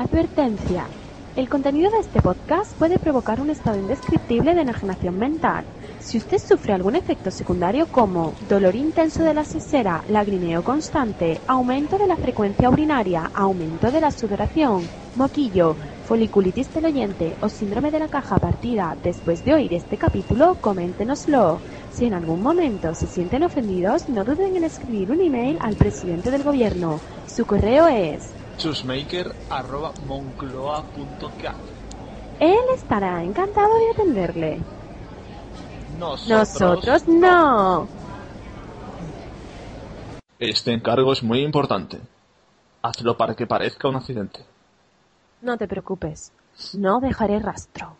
Advertencia. El contenido de este podcast puede provocar un estado indescriptible de enajenación mental. Si usted sufre algún efecto secundario como dolor intenso de la sesera, lagrimeo constante, aumento de la frecuencia urinaria, aumento de la sudoración, moquillo, foliculitis del oyente o síndrome de la caja partida después de oír este capítulo, coméntenoslo. Si en algún momento se sienten ofendidos, no duden en escribir un email al presidente del gobierno. Su correo es chusmaker.moncloa.cat Él estará encantado de atenderle. Nosotros, Nosotros no. Este encargo es muy importante. Hazlo para que parezca un accidente. No te preocupes. No dejaré rastro.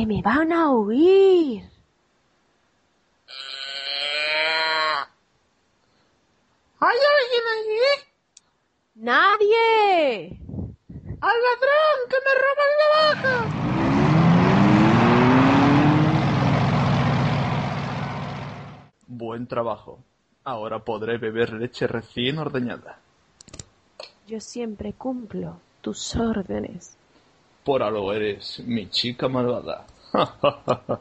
Que me van a oír. ¿Hay alguien allí? ¡Nadie! ¡Al ladrón que me roban la vaca! Buen trabajo. Ahora podré beber leche recién ordeñada. Yo siempre cumplo tus órdenes. Por algo eres mi chica malvada.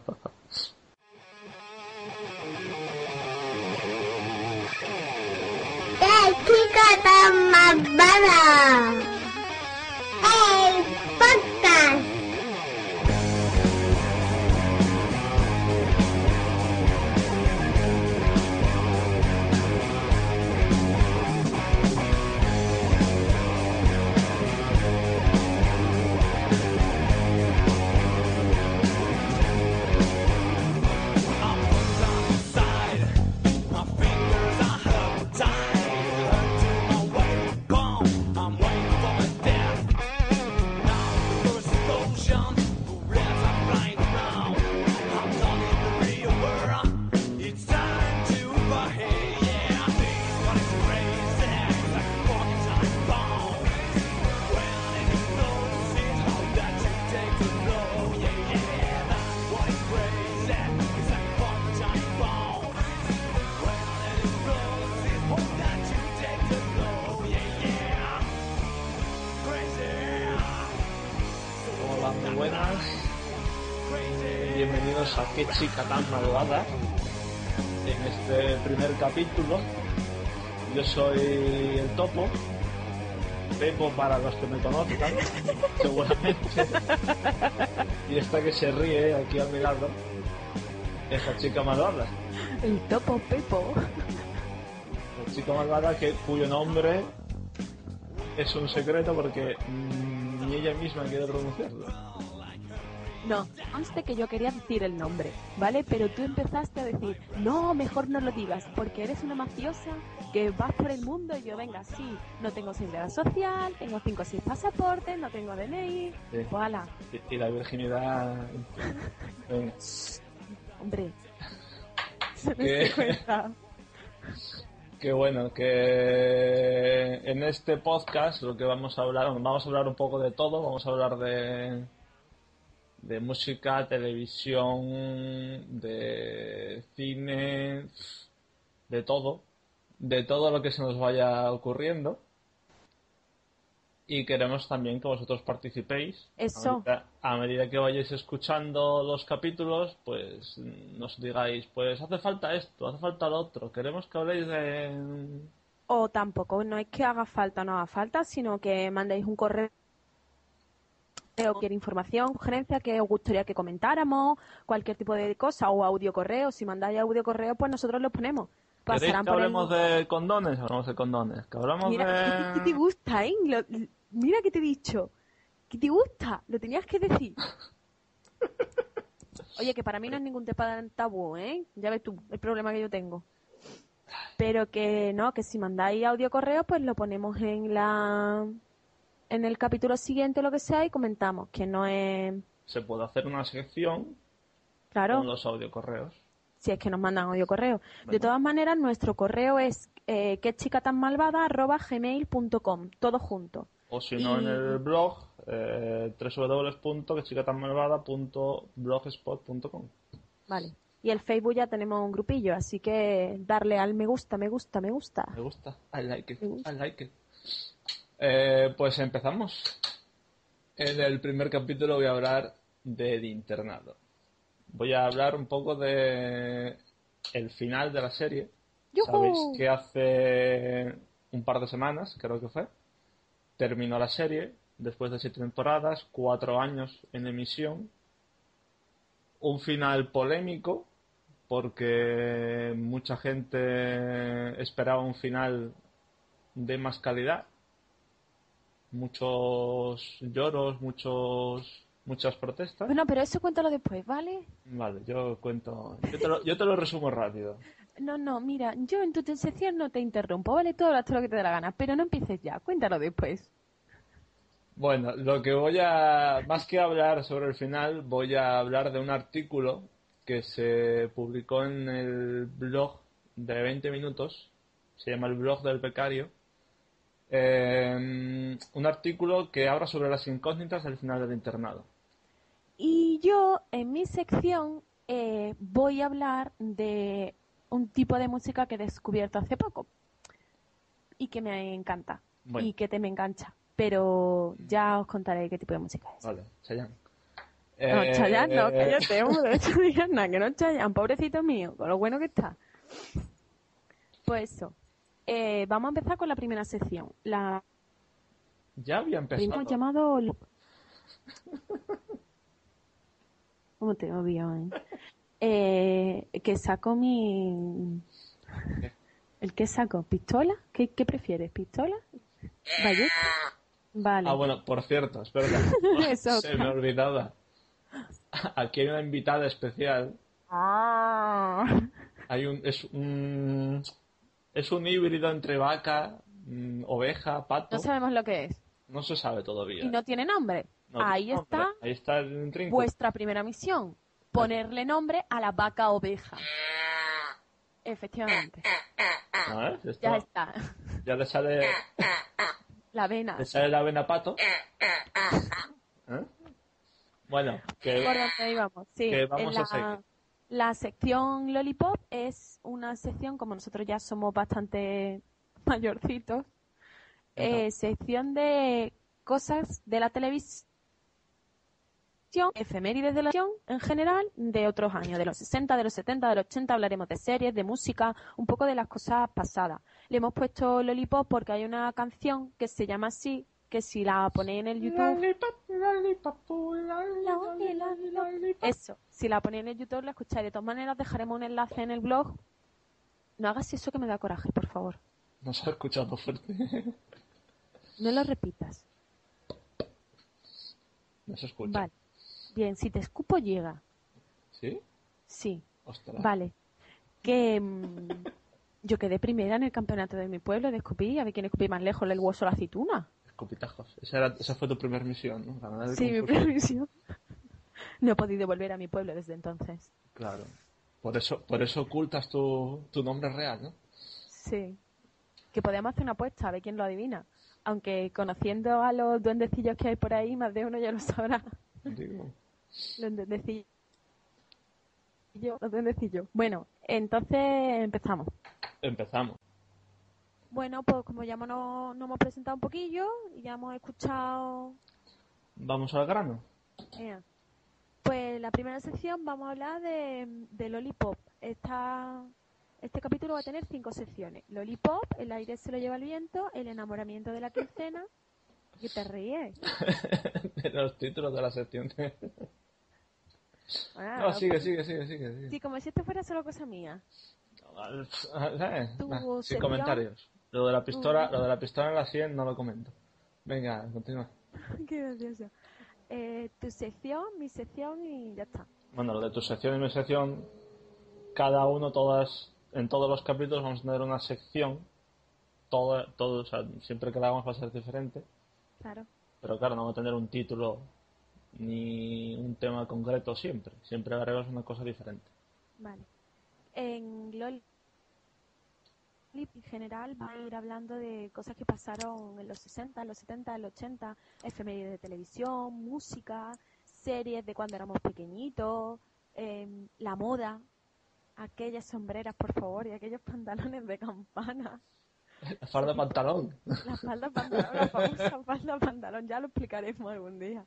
¡Qué chica tan malvada! ¡El podcast! Qué chica tan malvada. En este primer capítulo, yo soy el topo. Pepo para los que me conozcan, seguramente. Y esta que se ríe aquí a mi lado, esa chica malvada. El topo Pepo. La chica malvada que, cuyo nombre es un secreto porque mm, ni ella misma quiere pronunciarlo. No, antes que yo quería decir el nombre, ¿vale? Pero tú empezaste a decir, no, mejor no lo digas, porque eres una mafiosa que vas por el mundo y yo, venga, sí, no tengo seguridad social, tengo cinco o seis pasaportes, no tengo DNI, Sí. voilà, Y, y la virginidad. Venga. hombre. Se me cuenta. Que bueno, que en este podcast lo que vamos a hablar, vamos a hablar un poco de todo, vamos a hablar de, de música, televisión, de cine, de todo, de todo lo que se nos vaya ocurriendo. Y queremos también que vosotros participéis. Eso. A medida, a medida que vayáis escuchando los capítulos, pues nos digáis, pues hace falta esto, hace falta lo otro. Queremos que habléis de... O tampoco, no es que haga falta o no haga falta, sino que mandéis un correo cualquier información, sugerencia que os gustaría que comentáramos, cualquier tipo de cosa, o audio correo. Si mandáis audio correo, pues nosotros lo ponemos. ¿Queréis que hablemos de condones? Hablamos de condones. Que hablamos Mira, ¿qué, qué te de... gusta, eh? Lo- mira que te he dicho. ¿Qué te gusta? Lo tenías que decir. Oye, que para mí no es ningún tema tabú, ¿eh? Ya ves tú el problema que yo tengo. Pero que no, que si mandáis audio correo, pues lo ponemos en la en el capítulo siguiente o lo que sea y comentamos que no es Se puede hacer una sección claro con los audiocorreos. si es que nos mandan audio correo. De todas maneras, nuestro correo es eh, que chica tan malvada arroba gmail.com, todo junto. O si no, Y- en el blog, eh, www.quechicatanmalvada.blogspot.com. Vale. Y el Facebook ya tenemos un grupillo, así que darle al me gusta, me gusta, me gusta. Me gusta. I like it. I like it. Eh, pues empezamos. En el primer capítulo voy a hablar del internado. Voy a hablar un poco de el final de la serie. Sabéis que hace un par de semanas, creo que fue, terminó la serie después de siete temporadas, cuatro años en emisión. Un final polémico porque mucha gente esperaba un final de más calidad. Muchos lloros, muchos muchas protestas. Bueno, pero eso cuéntalo después, ¿vale? Vale, yo cuento, yo te lo, yo te lo resumo rápido. No, no, mira, yo en tu sección no te interrumpo, ¿vale? Tú hablas todo lo que te dé la gana, pero no empieces ya, cuéntalo después. Bueno, lo que voy a, más que hablar sobre el final, voy a hablar de un artículo que se publicó en el blog de 20 minutos, se llama el blog del becario. Eh, un artículo que habla sobre las incógnitas del final del internado. Y yo, en mi sección, eh, voy a hablar de un tipo de música que he descubierto hace poco y que me encanta Bueno. y que te me engancha. Pero ya os contaré qué tipo de música es. Vale, Chayanne. No, Eh, Chayanne, no, cállate, hombre, no digas nada, que no es Chayanne, pobrecito mío, con lo bueno que está. Pues eso. Eh, vamos a empezar con la primera sección. La Ya había empezado. hemos llamado... ¿Cómo te odio, eh? Eh, que saco mi... ¿El qué saco? ¿Pistola? ¿Qué, qué prefieres? ¿Pistola? ¿Ballesta? Vale. Ah, bueno, por cierto, espera. Eso, Se me olvidaba. Aquí hay una invitada especial. Ah. Hay un, es un, es un híbrido entre vaca, mm, oveja, pato. No sabemos lo que es. No se sabe todavía. Y no tiene nombre. No, Ahí está Ahí está el vuestra primera misión. Ponerle nombre a la vaca oveja. Efectivamente. ¿No, eh? Ya, Ya está. está. Ya le sale, La vena. le sale la vena pato. ¿Eh? Bueno, que ¿Por dónde íbamos? Sí, que vamos a seguir. La, sección Lollipop es una sección, como nosotros ya somos bastante mayorcitos, eh, sección de cosas de la televisión, efemérides de la televisión en general, de otros años, de los 60, de los 70, de los 80, hablaremos de series, de música, un poco de las cosas pasadas. Le hemos puesto Lollipop porque hay una canción que se llama así, que si la ponéis en el YouTube... Eso, si la ponéis en el YouTube la escucháis. De todas maneras dejaremos un enlace en el blog. No hagas eso que me da coraje, por favor. No se ha escuchado fuerte. No lo repitas. No se escucha. Vale. Bien, si te escupo llega. ¿Sí? Sí. Ostras. Vale. Que mm, yo quedé primera en el campeonato de mi pueblo de escupir. A ver quién escupí más lejos el hueso o la aceituna. Escupitajos. Esa, era, esa fue tu primera misión, ¿no? Ganar el Sí, mi primera misión. No he podido volver a mi pueblo desde entonces. Claro. Por eso, por eso ocultas tu, tu nombre real, ¿no? Sí. Que podemos hacer una apuesta, a ver quién lo adivina. Aunque conociendo a los duendecillos que hay por ahí, más de uno ya lo sabrá. Digo. Los duendecillos. Los duendecillos. Bueno, entonces empezamos. Empezamos. Bueno, pues como ya nos, nos hemos presentado un poquillo y ya hemos escuchado... Vamos al grano. Pues la primera sección vamos a hablar de, de Lollipop. Esta, este capítulo va a tener cinco secciones. Lollipop, el aire se lo lleva el viento, el enamoramiento de la quincena... ¿Qué te ríes? de los títulos de la sección. Ah, no, sigue, sigue, sigue, sigue. sigue. Sí, como si esto fuera solo cosa mía. Eh, Tu nah, sin comentarios. Lo de la pistola, lo de la pistola en la 100 no lo comento. Venga, continúa. Qué gracioso. Eh, tu sección, mi sección y ya está. Bueno, lo de tu sección y mi sección, cada uno, todas, en todos los capítulos vamos a tener una sección. Todo, todo, o sea, siempre que la hagamos va a ser diferente. Claro. Pero claro, no va a tener un título ni un tema concreto siempre. Siempre haremos una cosa diferente. Vale. En Loli en general va a ir hablando de cosas que pasaron en los 60, en los 70, en los 80, efemérides de televisión, música, series de cuando éramos pequeñitos, em, la moda, aquellas sombreras, por favor, y aquellos pantalones de campana, La farda pantalón. la falda pantalón, la famosa falda pantalón, ya lo explicaremos algún día.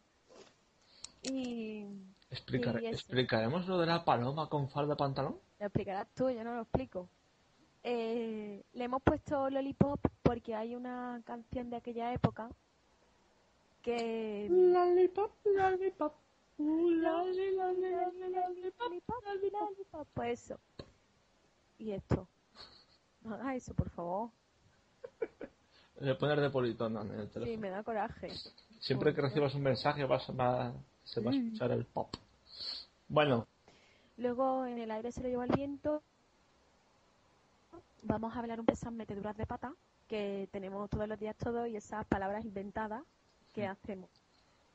Y Explicar- Y eso. ¿Explicaremos lo de la paloma con falda pantalón? Lo explicarás tú, yo no lo explico. Eh, le hemos puesto Lollipop porque hay una canción de aquella época que... Lollipop, lollipop. uh, Lollipop, lollipop, Pues eso. Y esto. No hagas eso, por favor. Le poner de politono en el Sí, teléfono. me da coraje. Siempre que recibas un mensaje vas a- va- se va a escuchar el pop. Bueno, Luego, en el aire se lo lleva el viento. Vamos a hablar un poco de esas meteduras de pata que tenemos todos los días todos y esas palabras inventadas que hacemos.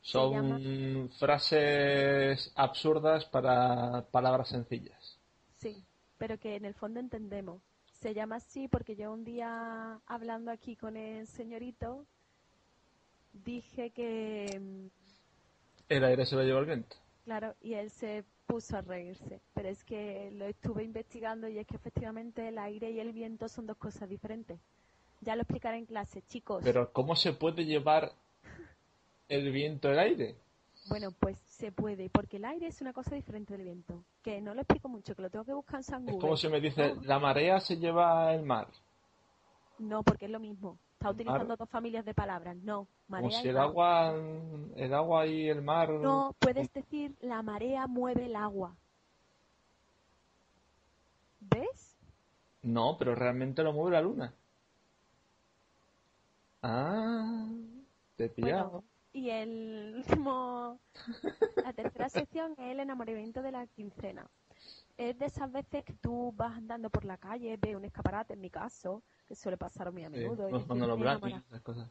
son llama- frases absurdas para palabras sencillas. Sí, pero que en el fondo entendemos. Se llama así porque yo un día hablando aquí con el señorito dije que, mm, El aire se lo lleva el viento. claro, y él se puso a reírse. Pero es que lo estuve investigando y es que efectivamente el aire y el viento son dos cosas diferentes. Ya lo explicaré en clase, chicos. Pero ¿cómo se puede llevar el viento el aire? Bueno, pues se puede, porque el aire es una cosa diferente del viento. Que no lo explico mucho, que lo tengo que buscar en San Es como si me dice, No. la marea se lleva el mar. No, porque es lo mismo. Está utilizando Mar. dos familias de palabras. No, Como marea si y el mar. agua, el agua y el mar... No, puedes decir la marea mueve el agua. ¿Ves? No, pero realmente lo mueve la luna. Ah, te he pillado. Bueno, y el último, la tercera sección es el enamoramiento de la quincena. Es de esas veces que tú vas andando por la calle, ves un escaparate, en mi caso, que suele pasar muy a Sí, menudo. los dices, Manolo "Me he Blahnik, enamorado". esas cosas.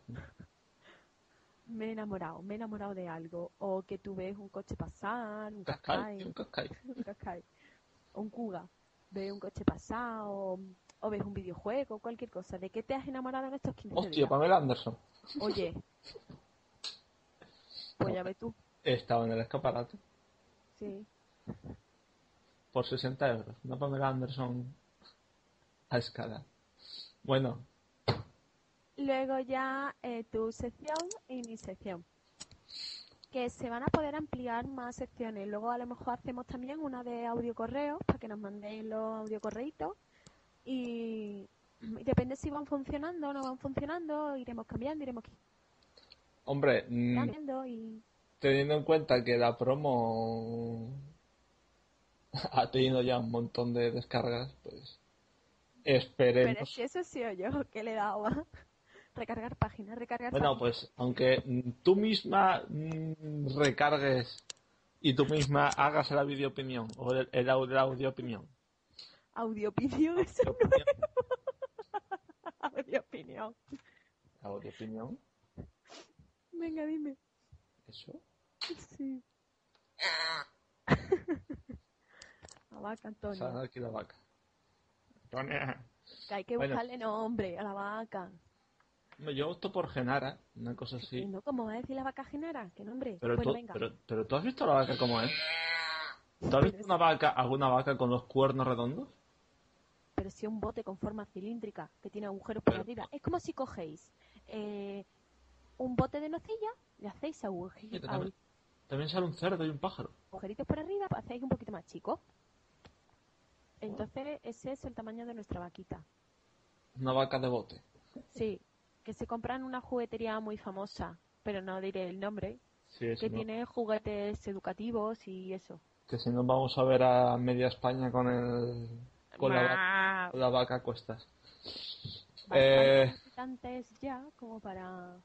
me he enamorado, me he enamorado de algo, o que tú ves un coche pasar, un Cascai, un cascai. un cascai, o un cuga, ves un coche pasar, o, o ves un videojuego, cualquier cosa. ¿De qué te has enamorado en estos 15 Hostia, días? Pamela Anderson. Oye, pues ya ves tú, Estaba en el escaparate sí. Por 60 euros. Una Pamela Anderson a escala. Bueno, Luego ya eh, tu sección y mi sección. Que se van a poder ampliar más secciones. Luego a lo mejor hacemos también una de audio correos para que nos mandéis los audio correitos. Y, y depende si van funcionando o no van funcionando, iremos cambiando, iremos hombre, mm, cambiando y teniendo en cuenta que la promo ha tenido ya un montón de descargas, pues Pero esperemos. si eso sí o yo, que le daba. Recargar páginas, recargar Bueno, páginas. pues aunque tú misma mm, recargues y tú misma hagas la video opinión o el, el audio, opinión. Audio opinión, eso no es audio opinión. La audio opinión, Venga, dime. eso. Sí. La vaca, Antonio. La vaca. Antonia. Que hay que Bueno. buscarle nombre a la vaca. Yo opto por Genara, una cosa así. no, ¿cómo va a decir la vaca genera? ¿Qué nombre? Pero, bueno, tú, venga. pero, pero tú has visto la vaca como es. ¿Tú has visto una vaca, alguna vaca con los cuernos redondos? Pero si un bote con forma cilíndrica que tiene agujeros por Pero- arriba. Es como si cogéis eh, un bote de nocilla, le hacéis aguj- Sí, que también, también sale un cerdo y un pájaro. agujeritos por arriba, hacéis un poquito más chico. Entonces, ese es el tamaño de nuestra vaquita. Una vaca de bote. Sí, que se compra en una juguetería muy famosa, pero no diré el nombre, Sí, que no. tiene juguetes educativos y eso. Que si no vamos a ver a media España con el con la vaca, la vaca a cuestas. Eh, ya como para...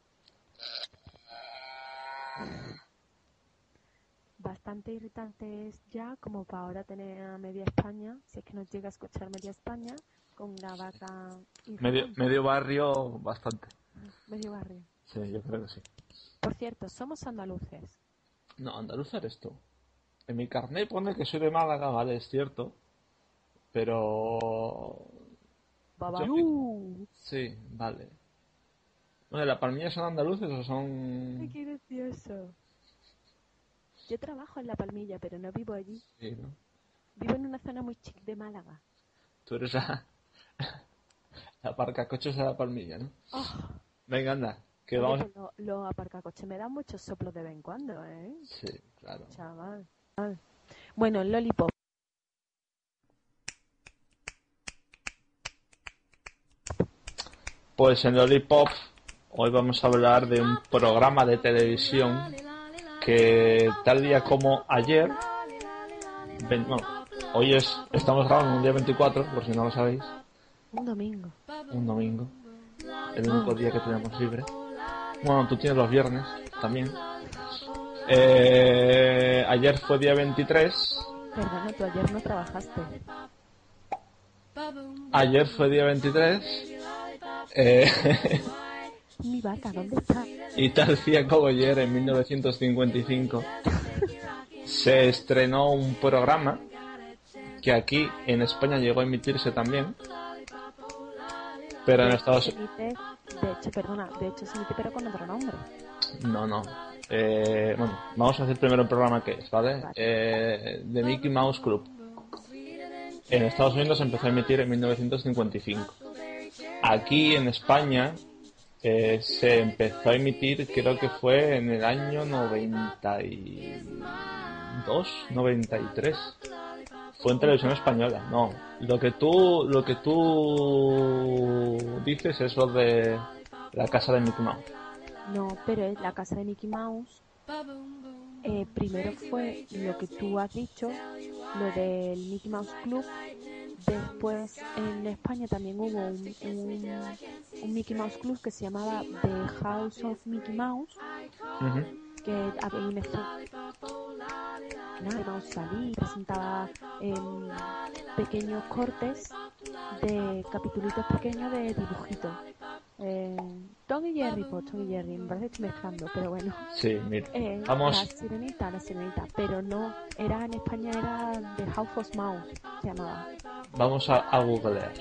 Bastante irritantes ya como para ahora tener a media España, si es que nos llega a escuchar media España, con una vaca medio, irritante. medio barrio, bastante. medio barrio. Sí, yo creo que sí. Por cierto, somos andaluces. No, andaluz eres tú. En mi carnet pone que soy de Málaga, vale, es cierto. Pero... Babalú. Sí, vale. Bueno, ¿la palmilla son andaluces o son...? qué gracioso. Yo trabajo en La Palmilla, pero no vivo allí. Sí, ¿no? Vivo en una zona muy chic de Málaga. Tú eres la... la parcacoches de la palmilla, ¿no? Oh, Venga, anda, que oye, vamos... pues lo- aparcacoches me dan muchos soplos de vez en cuando, ¿eh? Sí, claro. Chaval. Bueno, Lollipop. Pues en Lollipop hoy vamos a hablar de un programa de televisión que tal día como ayer, bueno, hoy es, estamos grabando un día 24, por si no lo sabéis, Un domingo. un domingo, el único día que tenemos libre. Bueno, tú tienes los viernes también. Eh, ayer fue día 23, Perdona, tú ayer no trabajaste. ayer fue día 23. Eh, Mi vaca, ¿dónde está? Y tal día como ayer, en 1955, se estrenó un programa que aquí en España llegó a emitirse también, pero en Estados emite, de hecho, perdona, de hecho se emite pero con otro nombre. No, no. Eh, bueno, vamos a hacer primero el programa que es, ¿vale? Vale. Eh, The Mickey Mouse Club. En Estados Unidos se empezó a emitir en 1955. Aquí en España eh, se empezó a emitir, creo que fue en el año 92, 93. Fue en televisión española, no. Lo que tú, lo que tú dices es lo de la casa de Mickey Mouse. No, pero es la casa de Mickey Mouse. Eh, primero fue lo que tú has dicho, lo del Mickey Mouse Club. Después en España también hubo un, un, un Mickey Mouse Club que se llamaba The House of Mickey Mouse, que había un Mickey Mouse salía y presentaba em, pequeños cortes de capítulos pequeños de dibujitos. Eh, Tom y Jerry, pues Tom y Jerry, me parece que estoy mezclando, pero bueno. Sí, mira. Eh, Vamos. La sirenita, la sirenita, pero no, era en España era The House of Mouse, se llamaba. Vamos a, a googlear.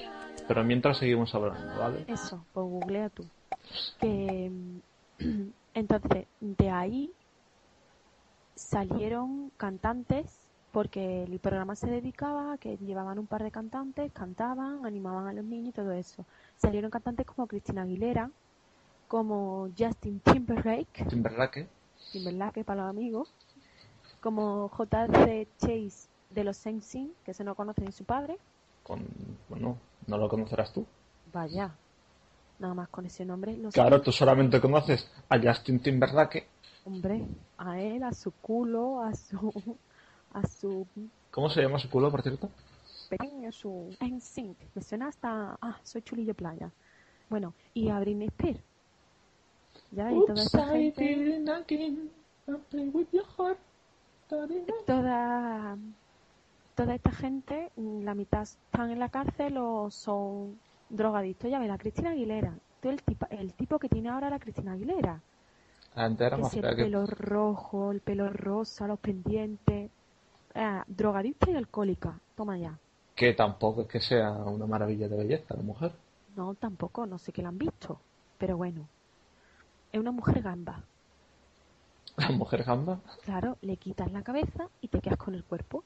Pero mientras seguimos hablando, ¿vale? Eso, pues googlea tú. Que, entonces, de ahí salieron cantantes, porque el programa se dedicaba a que llevaban un par de cantantes, cantaban, animaban a los niños y todo eso. Salieron cantantes como Cristina Aguilera, como Justin Timberlake, Timberlake. Timberlake para los amigos, como J.C. Chase de los Sensing, que se no conoce ni su padre. Con, bueno, no lo conocerás tú. Vaya, nada más con ese nombre. Claro, tú solamente conoces a Justin Timberlake. Hombre, a él, a su culo, a su. A su ¿Cómo se llama su culo, por cierto? pequeño, su. En sync. Me suena hasta. Ah, soy chulillo playa. Bueno, y a Britney Spears. Ya, y toda esta gente. Toda. Toda esta gente, la mitad están en la cárcel o son drogadictos. Ya ves, la Cristina Aguilera. Tú el tipo, el tipo que tiene ahora la Cristina Aguilera. Antes era más si el que... pelo rojo, el pelo rosa, los pendientes. Ah, drogadicta y alcohólica. Toma ya. Que tampoco es que sea una maravilla de belleza la mujer. No, tampoco, no sé que la han visto. Pero bueno. Es una mujer gamba. La mujer gamba. Claro, le quitas la cabeza y te quedas con el cuerpo.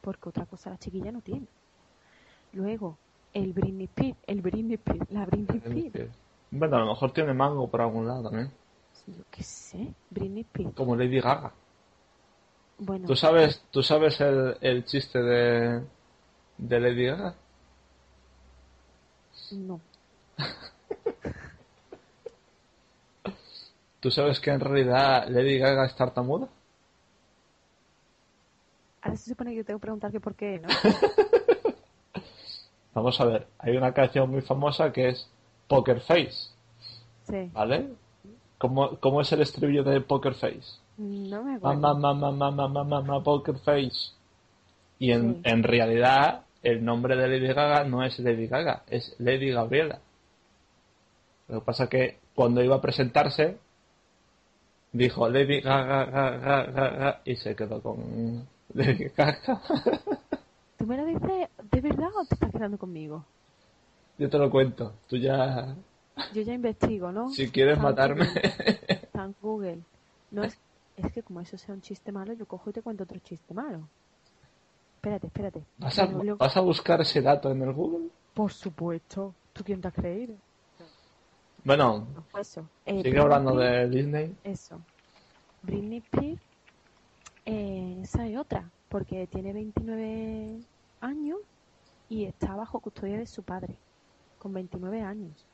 Porque otra cosa la chiquilla no tiene. Luego, el Britney Spears, el Britney Spears, la Britney Spears. Bueno, a lo mejor tiene mango por algún lado también. Yo qué sé, Britney Spears. Como Lady Gaga. Bueno, ¿Tú sabes, tú sabes el, el chiste de, de Lady Gaga? no. ¿Tú sabes que en realidad Lady Gaga es tartamuda? Ahora se supone que yo tengo que preguntar que por qué, ¿no? Vamos a ver, hay una canción muy famosa que es Poker Face, Sí. ¿vale? ¿Cómo, cómo es el estribillo de Poker Face? No me acuerdo. Mamá, mamá, mamá, mamá, mamá, Poker Face. Y en, Sí. en realidad, el nombre de Lady Gaga no es Lady Gaga, es Lady Gabriela. Lo que pasa es que cuando iba a presentarse, dijo Lady Gaga, Gaga, Gaga, y se quedó con Lady Gaga. ¿Tú me lo dices de verdad o te estás quedando conmigo? Yo te lo cuento, tú ya, Yo ya investigo, ¿no? si quieres matarme. Google, Google. No es, es que como eso sea un chiste malo, yo cojo y te cuento otro chiste malo. Espérate, espérate. ¿Vas a, Luego- luego- ¿Vas a buscar ese dato en el Google? Por supuesto. ¿Tú quién te has creído? Bueno, eso. Eh, sigue hablando de Disney. Eso. Britney Spears, eh, esa es otra, porque tiene 29 años y está bajo custodia de su padre, con 29 años.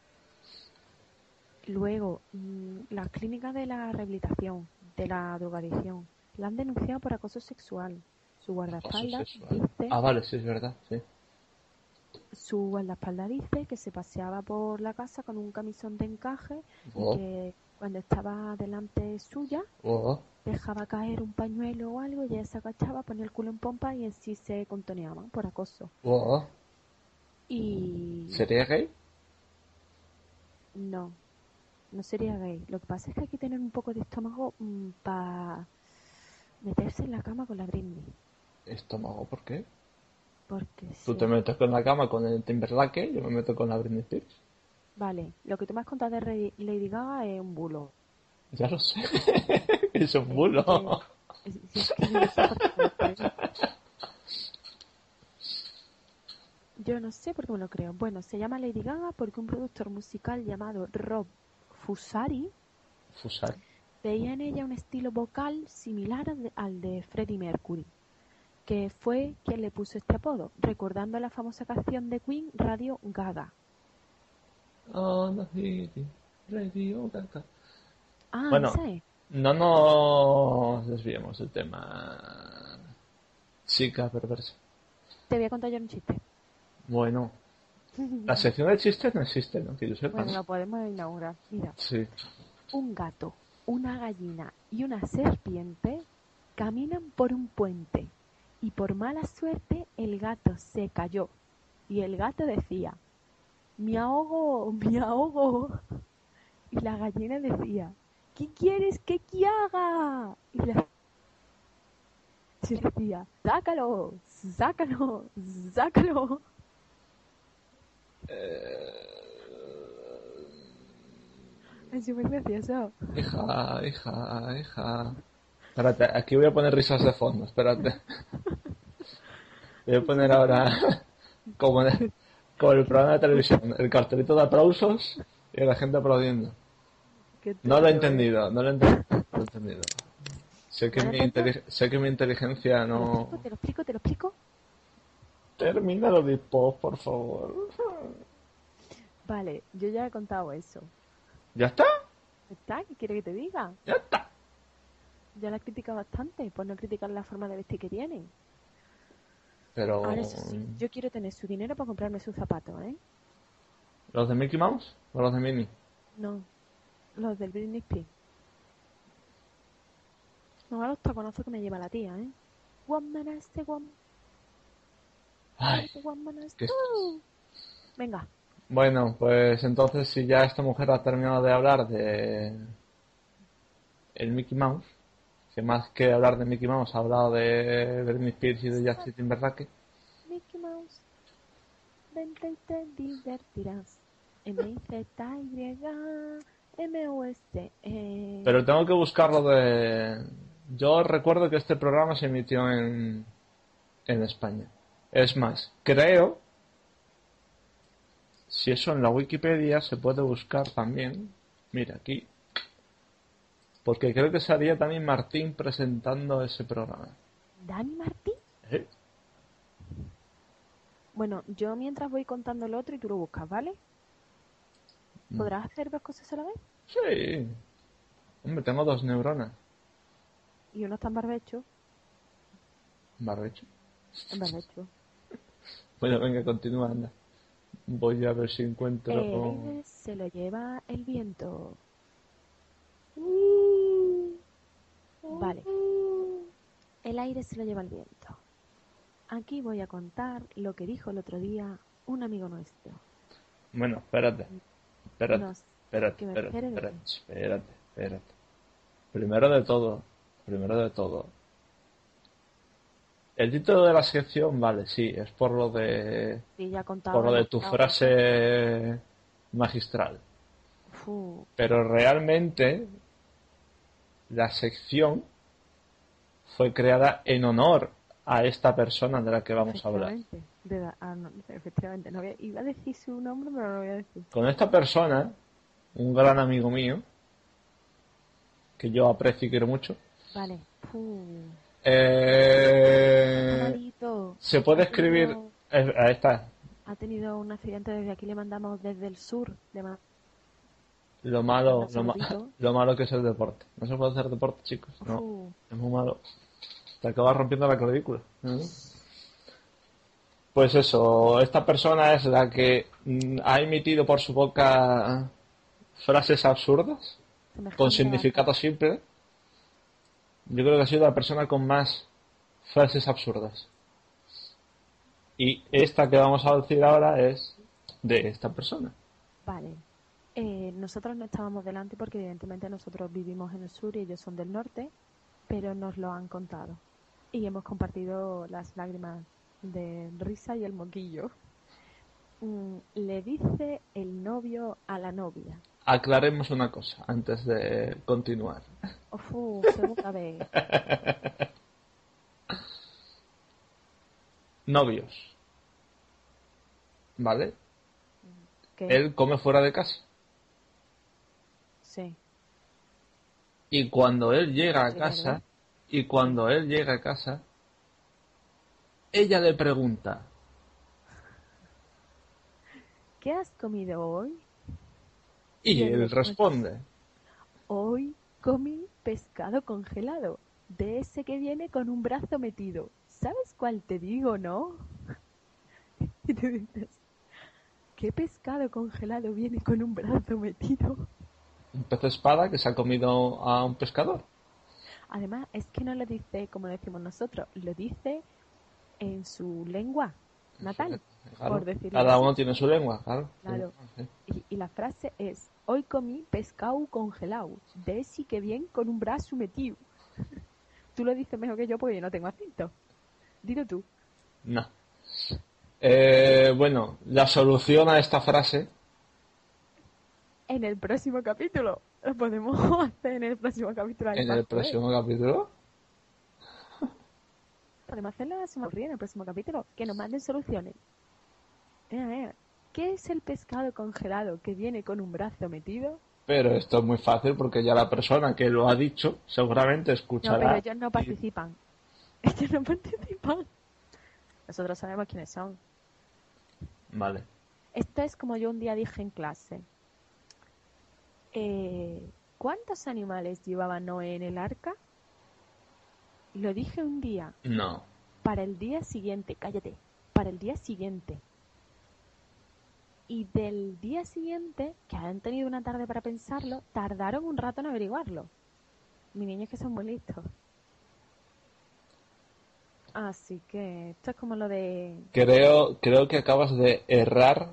Luego, mm, las clínicas de la rehabilitación, de la drogadicción, la han denunciado por acoso sexual. Su guardaespaldas dice, Ah, vale, sí, es verdad, sí. su guardaespaldas dice que se paseaba por la casa con un camisón de encaje Oh, y que cuando estaba delante suya oh. dejaba caer un pañuelo o algo y ella se agachaba, ponía el culo en pompa y en sí se contoneaban por acoso. Oh. Y ¿Sería gay? no, no sería gay. Lo que pasa es que hay que tener un poco de estómago para meterse en la cama con la Britney. ¿Estómago por qué? Porque Tú sí. te metes con la cama con el Timberlake, yo me meto con la Britney Spears. Vale, lo que tú me has contado de Rey- Lady Gaga es un bulo. Ya lo sé. es un bulo. Es- es- es que yo no. Yo no sé por qué me lo creo. Bueno, se llama Lady Gaga porque un productor musical llamado Rob Fusari Fusar. veía en ella un estilo vocal similar al de, Freddie Mercury, que fue quien le puso este apodo, recordando la famosa canción de Queen Radio Gaga. City, Radio Gaga. Ah, Bueno. es. No nos desviemos del tema. Chica perversa. Te voy a contar yo un chiste. Bueno, la sección de chistes no existe, ¿no? Que yo sepa. Bueno, lo podemos inaugurar. Mira, Sí. un gato, una gallina y una serpiente caminan por un puente y por mala suerte el gato se cayó y el gato decía, me ahogo, me ahogo. Y la gallina decía, ¿qué quieres que que haga? Y la se decía, sácalo, sácalo, sácalo. Es súper gracioso. Hija, hija, hija. Espérate, aquí voy a poner risas de fondo, espérate. Voy a poner ahora, como el, como el programa de televisión, el cartelito de aplausos y la gente aplaudiendo. No lo he entendido, no lo he entendido. no lo he entendido. Sé que, ¿No lo mi sé que mi inteligencia ¿Te lo no... ¿Te lo explico? ¿Te lo explico? Termina lo de pop, por favor. Vale, yo ya he contado eso. ¿Ya está? ¿Está? ¿Qué quiere que te diga? ¿Ya está? Ya la he criticado bastante por no criticar la forma de vestir que tienen. Pero... Ahora, eso sí, yo quiero tener su dinero para comprarme sus zapatos, ¿eh? ¿Los de Mickey Mouse o los de Minnie? No, los del Britney Spears. No, a los taconazos que me lleva la tía, ¿eh? One man one, Ay, qué. Venga, Bueno, pues entonces si ya esta mujer ha terminado de hablar de el Mickey Mouse, que más que hablar de Mickey Mouse ha hablado de Britney Spears y de Justin Timberlake, Mickey Mouse, vente y te divertirás. M-I-Z-Y, M-O-S. pero tengo que buscarlo de... Yo recuerdo que este programa se emitió en, en España. Es más, creo, si eso en la Wikipedia se puede buscar también, mira aquí, porque creo que salía también Martín presentando ese programa. ¿Dani Martín? ¿Eh? Bueno, yo mientras voy contando lo otro y tú lo buscas, ¿vale? Mm. ¿Podrás hacer dos cosas a la vez? Sí. Hombre, tengo dos neuronas. Y uno está en barbecho. Barbecho. En barbecho. Bueno, venga, continúa, anda. Voy a ver si encuentro. El aire se lo lleva el viento. Vale. El aire se lo lleva el viento. Aquí voy a contar lo que dijo el otro día un amigo nuestro. Bueno, espérate. Espérate. Nos- Espérate, espérate, espérate, espérate, espérate. Primero de todo, primero de todo. El título de la sección, vale, sí, es por lo de Sí, ya contaba. por lo de tu frase magistral. Pero realmente la sección fue creada en honor a esta persona de la que vamos a hablar. efectivamente. De la- ah, no, efectivamente. No voy a- iba a decir su nombre, pero no lo voy a decir. Con esta persona, un gran amigo mío, que yo aprecio y quiero mucho, Vale. Eh, se puede escribir... tenido- eh, ahí está, Ha tenido un accidente desde aquí, le mandamos desde el sur. De Ma- lo malo, lo, ma- saludito. lo malo que es el deporte. No se puede hacer deporte, chicos. No, es muy malo. Te acabas rompiendo la clavícula. ¿no? Pues eso, esta persona es la que mm, ha emitido por su boca frases absurdas con significado simple. Yo creo que ha sido la persona con más frases absurdas. Y esta que vamos a decir ahora es de esta persona. Vale. Eh, nosotros no estábamos delante porque evidentemente nosotros vivimos en el sur y ellos son del norte, pero nos lo han contado. Y hemos compartido las lágrimas de risa y el moquillo. Mm, le dice el novio a la novia. Aclaremos una cosa antes de continuar. Ofu, segunda vez. Novios. ¿Vale? ¿Qué? Él come fuera de casa. Sí. Y cuando él llega a casa, y cuando él llega a casa, ella le pregunta, ¿Qué has comido hoy? Y él él responde, Hoy comí pescado congelado, de ese que viene con un brazo metido. ¿Sabes cuál te digo, no? Y tú dices, ¿qué pescado congelado viene con un brazo metido? un pez espada que se ha comido a un pescador. Además, es que no lo dice como decimos nosotros, lo dice en su lengua natal. Claro, por decirlo Cada así. uno tiene su lengua, claro. Claro. Sí. Y, y la frase es, hoy comí pescado congelado, de ese que viene con un brazo metido. Tú lo dices mejor que yo porque yo no tengo acento. Dilo tú. No. Eh, bueno, la solución a esta frase, En el próximo capítulo. Lo podemos hacer en el próximo capítulo. En el ¿eh? próximo capítulo, Podemos hacerlo que viene, en el próximo capítulo. Que nos manden soluciones. Mira, mira. ¿Qué es el pescado congelado que viene con un brazo metido? pero esto es muy fácil porque ya la persona que lo ha dicho seguramente No, escuchará. pero ellos no participan. Ellos no participan. Nosotros sabemos quiénes son. Vale. Esto es como yo un día dije en clase. Eh, ¿Cuántos animales llevaba Noé en el arca? Lo dije un día. No. Para el día siguiente, cállate. Para el día siguiente. Y del día siguiente, que han tenido una tarde para pensarlo, tardaron un rato en averiguarlo. Mis niños que son muy listos. Así que esto es como lo de Creo, creo que acabas de errar,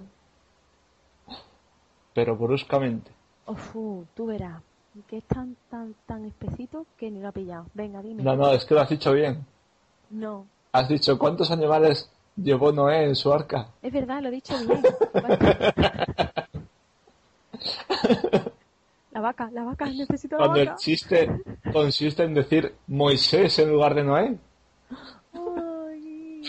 pero bruscamente. Ofu, tú verás. Que es tan, tan, tan espesito que ni lo ha pillado. Venga, dime. No, no, es que lo has dicho bien. No. Has dicho cuántos animales llevó Noé en su arca. Es verdad, lo he dicho bien. la vaca, la vaca, necesito la Cuando el chiste consiste en decir Moisés en lugar de Noé. Ay.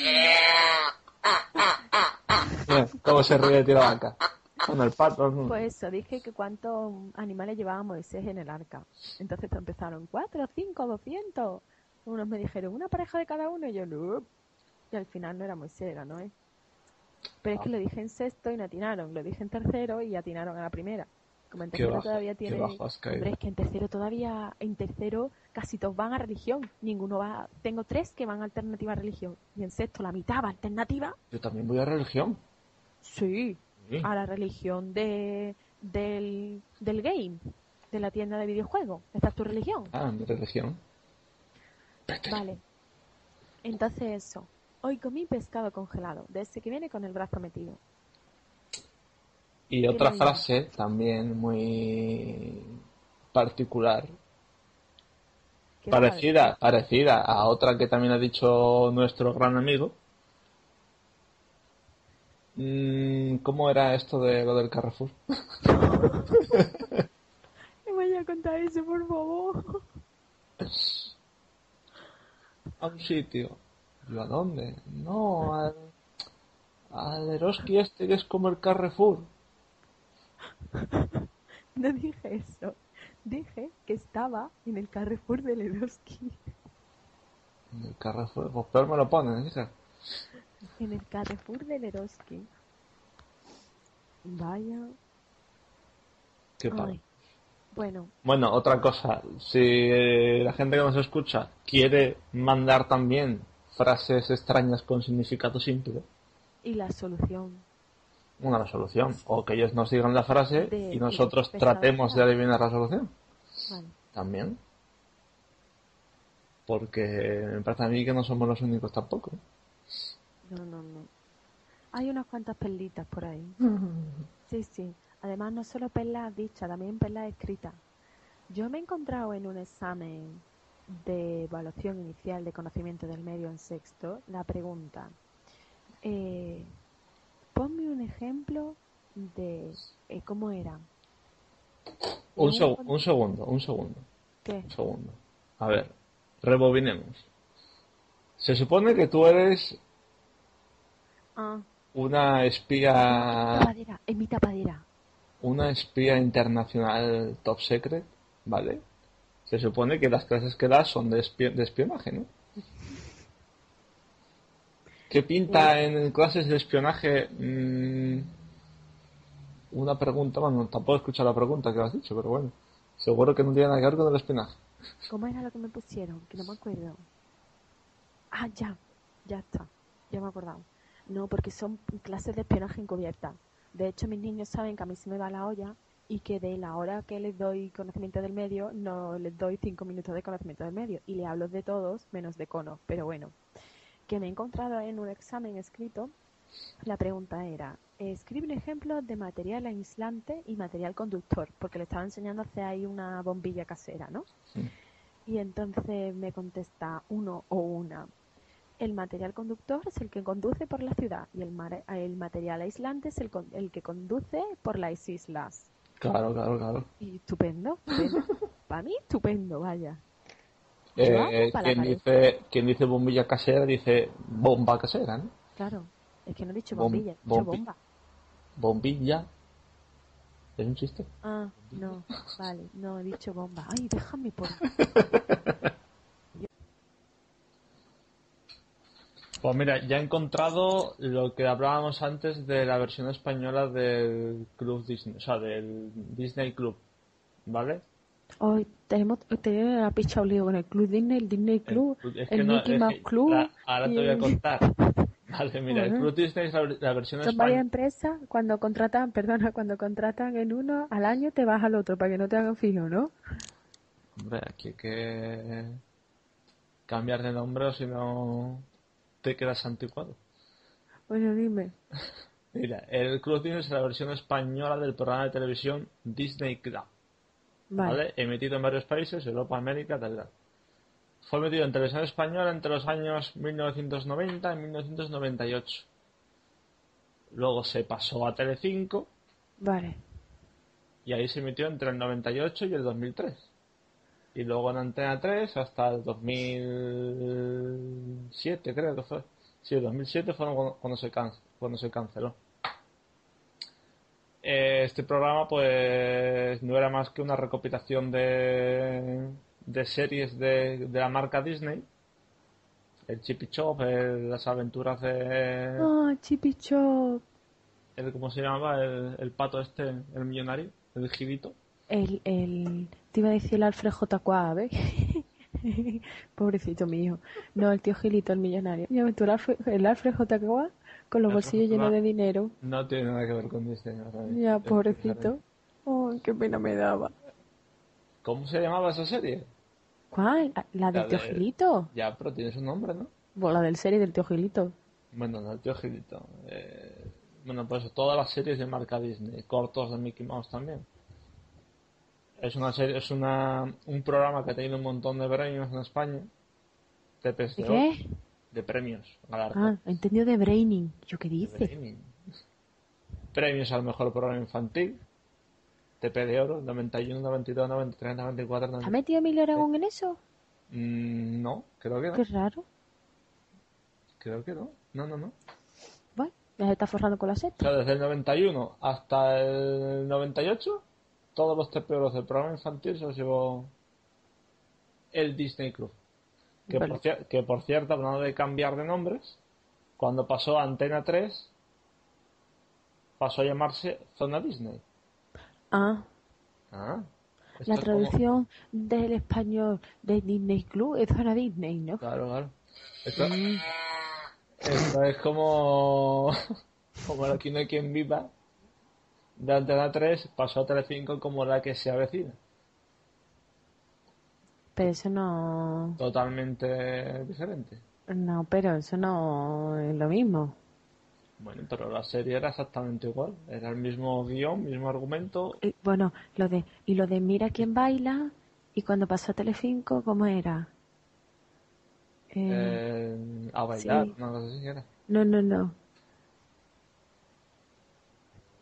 Mira, cómo se ríe de ti la vaca. Con el pato. Pues eso, dije que cuántos animales llevaba Moisés en el arca. Entonces empezaron, cuatro, cinco, doscientos. Unos me dijeron, una pareja de cada uno, y yo, no. Y al final no era Moisés, era Noé. Pero es que lo dije en sexto y no atinaron. Lo dije en tercero y atinaron a la primera. Como en tercero todavía tiene... Hombre, es que en tercero todavía, en tercero casi todos van a religión. Ninguno va... Tengo tres que van a alternativa a religión. Y en sexto la mitad va a alternativa. Yo también voy a religión. Sí, Sí. a la religión de, del, del game, de la tienda de videojuegos. Esta es tu religión. Ah, mi religión. Vale. Entonces eso. Hoy comí pescado congelado, de ese que viene con el brazo metido. Y otra frase también muy particular, ¿Qué parecida, parecida a otra que también ha dicho nuestro gran amigo. Mm, ¿Cómo era esto de lo del Carrefour? Me vaya a contar eso, por favor. A un sitio. ¿Yo a dónde? No, al, al Eroski este que es como el Carrefour. No dije eso. Dije que estaba en el Carrefour de Leroski. El Carrefour, pues peor me lo ponen, hija. En el Carrefour de Leroski. Vaya. Qué padre. Bueno, Bueno, otra cosa, si la gente que nos escucha quiere mandar también frases extrañas con significado simple, y la solución. una solución, o que ellos nos digan la frase De- y nosotros tratemos de adivinar la solución, Vale. también. Porque me parece a mí que no somos los únicos tampoco. No, no, no. Hay unas cuantas perlitas por ahí. Sí, sí. Además, no solo perlas dichas, también perlas escritas. Yo me he encontrado en un examen de evaluación inicial de conocimiento del medio en sexto la pregunta. Eh, ponme un ejemplo de eh, cómo era. Un, Un seg- con- un segundo, un segundo, ¿Qué? un segundo. A ver, rebobinemos. Se supone que tú eres Ah, una espía tapadera, en mi tapadera. una espía internacional top secret, ¿vale? Se supone que las clases que das son de, espi- de espionaje, ¿no? ¿Qué pinta en clases de espionaje? Mm, una pregunta, bueno, tampoco he escuchado la pregunta que has dicho, pero bueno, seguro que no tiene nada que ver con el espionaje. ¿Cómo era lo que me pusieron? Que no me acuerdo. Ah, ya, ya está, ya me he acordado. No, porque son clases de espionaje encubierta. De hecho, mis niños saben que a mí se me va la olla y que de la hora que les doy conocimiento del medio, no les doy cinco minutos de conocimiento del medio. Y le hablo de todos, menos de cono. Pero bueno, que me he encontrado en un examen escrito. La pregunta era, escribe un ejemplo de material aislante y material conductor, porque le estaba enseñando a hacer ahí una bombilla casera, ¿no? Sí. Y entonces me contesta uno o una. El material conductor es el que conduce por la ciudad y el, el material aislante es el, el que conduce por las islas. Claro, claro, claro. Y estupendo, estupendo. Para mí, estupendo, vaya. Eh, la quien, dice, quien dice bombilla casera dice bomba casera, ¿no? Claro, es que no he dicho Bom- bombilla, he dicho bombi- bomba. Bombilla. ¿Es un chiste? Ah, no, vale, no, he dicho bomba. Ay, déjame por... Pues mira, ya he encontrado lo que hablábamos antes de la versión española del Club Disney, o sea, del Disney Club, ¿vale? Hoy tenemos, tenemos la picha un lío con el Club Disney, el Disney Club, El- el, es que no, Mickey Mouse Club. la- ahora te voy a contar. Vale, mira, el. Club Disney es la, la versión Son varias española. empresas, cuando contratan, perdona, cuando contratan en uno, al año te vas al otro para que no te hagan fijo, ¿no? Hombre, aquí hay que cambiar de nombre o si no te quedas anticuado. Bueno, dime. Mira, el Club Disney es la versión española del programa de televisión Disney Club. Vale. ¿vale? Emitido en varios países, Europa, América, tal, tal. Fue emitido en televisión española entre los años 1990 y 1998. Luego se pasó a Telecinco Vale. y ahí se emitió entre el 98 y el 2003. Y luego en Antena 3 hasta el 2007, creo que fue. Sí, el 2007 fue cuando, cuando se, can- cuando se canceló. Eh, Este programa, pues, no era más que una recopilación de, de series de, de la marca Disney. El Chippy Chop, el- las aventuras de. Ah, Chippy Chop. el- ¿Cómo se llamaba? El, el pato este, el millonario, el gibito. El, el, te iba a decir el Alfred J. Quab, ¿eh? Pobrecito mío. No, el tío Gilito, el millonario. Ves tú, el Alfred, el Alfred J. Coa, con los bolsillos llenos de dinero. No tiene nada que ver con diseño. ¿sabes? Ya, pobrecito. Ay, qué pena me daba. ¿Cómo se llamaba esa serie? ¿Cuál? ¿La del La tío de- Gilito? Ya, pero tiene su nombre, ¿no? Bueno, la del serie del tío Gilito. Bueno, no, el tío Gilito. Eh, bueno, pues todas las series de marca Disney, cortos de Mickey Mouse también. Es una serie, es una, un programa que ha tenido un montón de premios en España. De, ¿De PSO, qué? de premios. Ah, entendido de Braining. ¿Yo qué dice? premios. Al mejor programa infantil. TP de oro, 91, 92, 93, 94, ¿Está 95. metido Emilio Aragón en eso? Mm, no, creo que no. Qué raro. Creo que no. No, no, no. Bueno, ya se está forrando con la O seta. sea, desde el 91 hasta el 98, todos los TP euros del programa infantil se los llevó el Disney Club. Que, Vale. por, cier- que por cierto, hablando de cambiar de nombres, cuando pasó a Antena 3, pasó a llamarse Zona Disney. Ah, Ah, la como- traducción del español de Disney Club es para Disney, ¿no? Claro, claro. Esto, Mm. esto es como, como aquí no hay quien viva. De Antena 3 pasó a Telecinco como la que se avecina. Pero eso no... Totalmente diferente. No, pero eso no es lo mismo. Bueno, pero la serie era exactamente igual. Era el mismo guion, mismo argumento. Y, bueno, lo de... Y lo de Mira quién baila, y cuando pasó a Telecinco, ¿cómo era? Eh, eh, a bailar, sí. una cosa así era. No, no, no.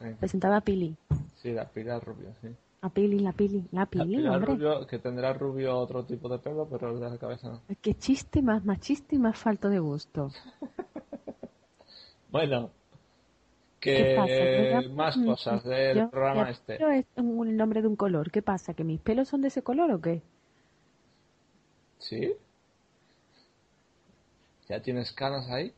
Eh, Presentaba a Pili. sí, la Pilar Rubio, sí. A Pili, la Pili, la La Pili, Pilar hombre. Rubio, que tendrá rubio otro tipo de pelo, pero el de la cabeza no. Qué chiste más machista y más falto de gusto. Bueno, ¿Qué que más Mm, cosas del yo- programa este. pero es un- nombre de un color. ¿Qué pasa? ¿Que mis pelos son de ese color o qué? ¿Sí? ¿Ya tienes canas ahí?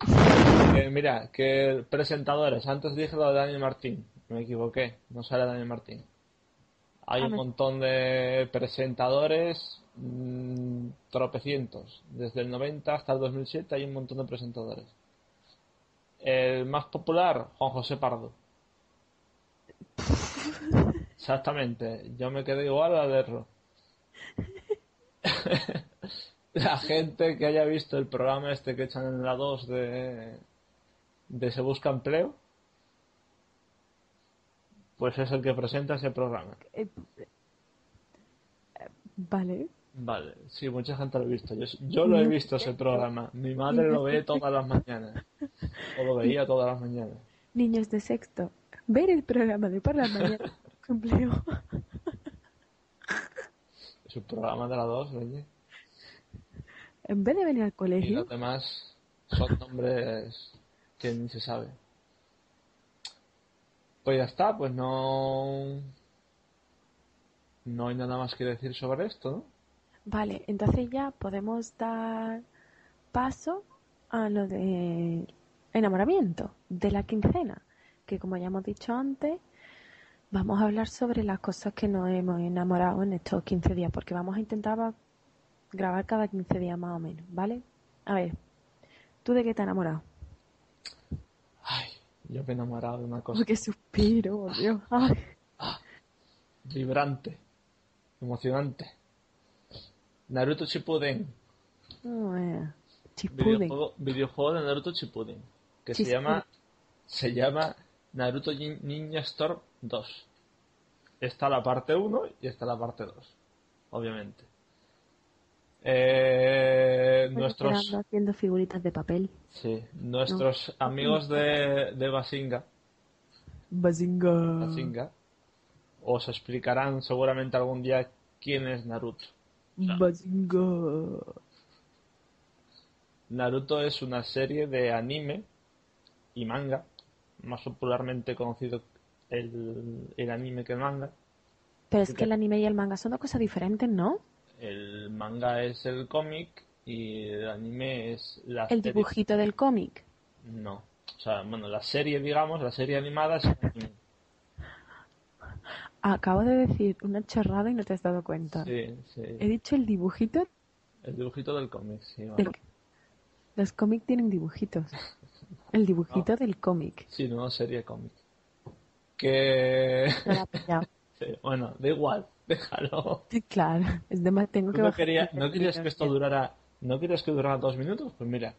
Que mira, que presentadores. Antes dije lo de Daniel Martín. Me equivoqué. No sale Daniel Martín. Hay Ah, un montón de presentadores, mm, tropecientos. Desde el 90 hasta el 2007 hay un montón de presentadores. El más popular, Juan José Pardo. Exactamente. Yo me quedé igual a verlo. La gente que haya visto el programa este que echan en la 2 de, de Se Busca Empleo, pues es el que presenta ese programa. Eh, Vale. Vale, sí, mucha gente lo ha visto. Yo, yo lo he visto ese programa. Mi madre lo ve todas las mañanas. O lo veía todas las mañanas. Niños de sexto, ver el programa de por la mañana. Empleo. Es un programa de la 2, oye. En vez de venir al Y colegio, los demás son nombres que ni se sabe. Pues ya está, pues no. No hay nada más que decir sobre esto, ¿no? vale, entonces ya podemos dar paso a lo de enamoramiento de la quincena, que como ya hemos dicho antes, vamos a hablar sobre las cosas que nos hemos enamorado en estos 15 días, porque vamos a intentar grabar cada 15 días más o menos, ¿vale? A ver, ¿tú de qué te has enamorado? Yo me he enamorado de una cosa Uy, qué suspiro, por Dios. Ay. vibrante, emocionante. Naruto Shippuden, Oh, eh. Chispuden. videojuego, videojuego de Naruto Shippuden, que se Shippuden. llama se llama Naruto Nin- Ninja Storm 2. Está la parte 1 y está la parte 2, obviamente. Eh, nuestros haciendo figuritas de papel. sí, nuestros amigos de, de Basinga, Bazinga. Basinga os explicarán seguramente algún día quién es Naruto. Bazinga. Naruto es una serie de anime y manga, más popularmente conocido el, el anime que el manga. Pero es que el anime y el manga son dos cosas diferentes, ¿no? El manga es el cómic y el anime es la El serie. dibujito del cómic. No. O sea, bueno, la serie, digamos, la serie animada es. Acabo de decir una chorrada y no te has dado cuenta. Sí, sí. He dicho el dibujito El dibujito del cómic, sí. Del- Los cómics tienen dibujitos. El dibujito del cómic. Sí, no, serie cómic. Que... Bueno, da igual, déjalo. Claro. Es de más, tengo ¿Tú que no, ¿No querías que esto durara... ¿No querías que durara dos minutos? Pues mira,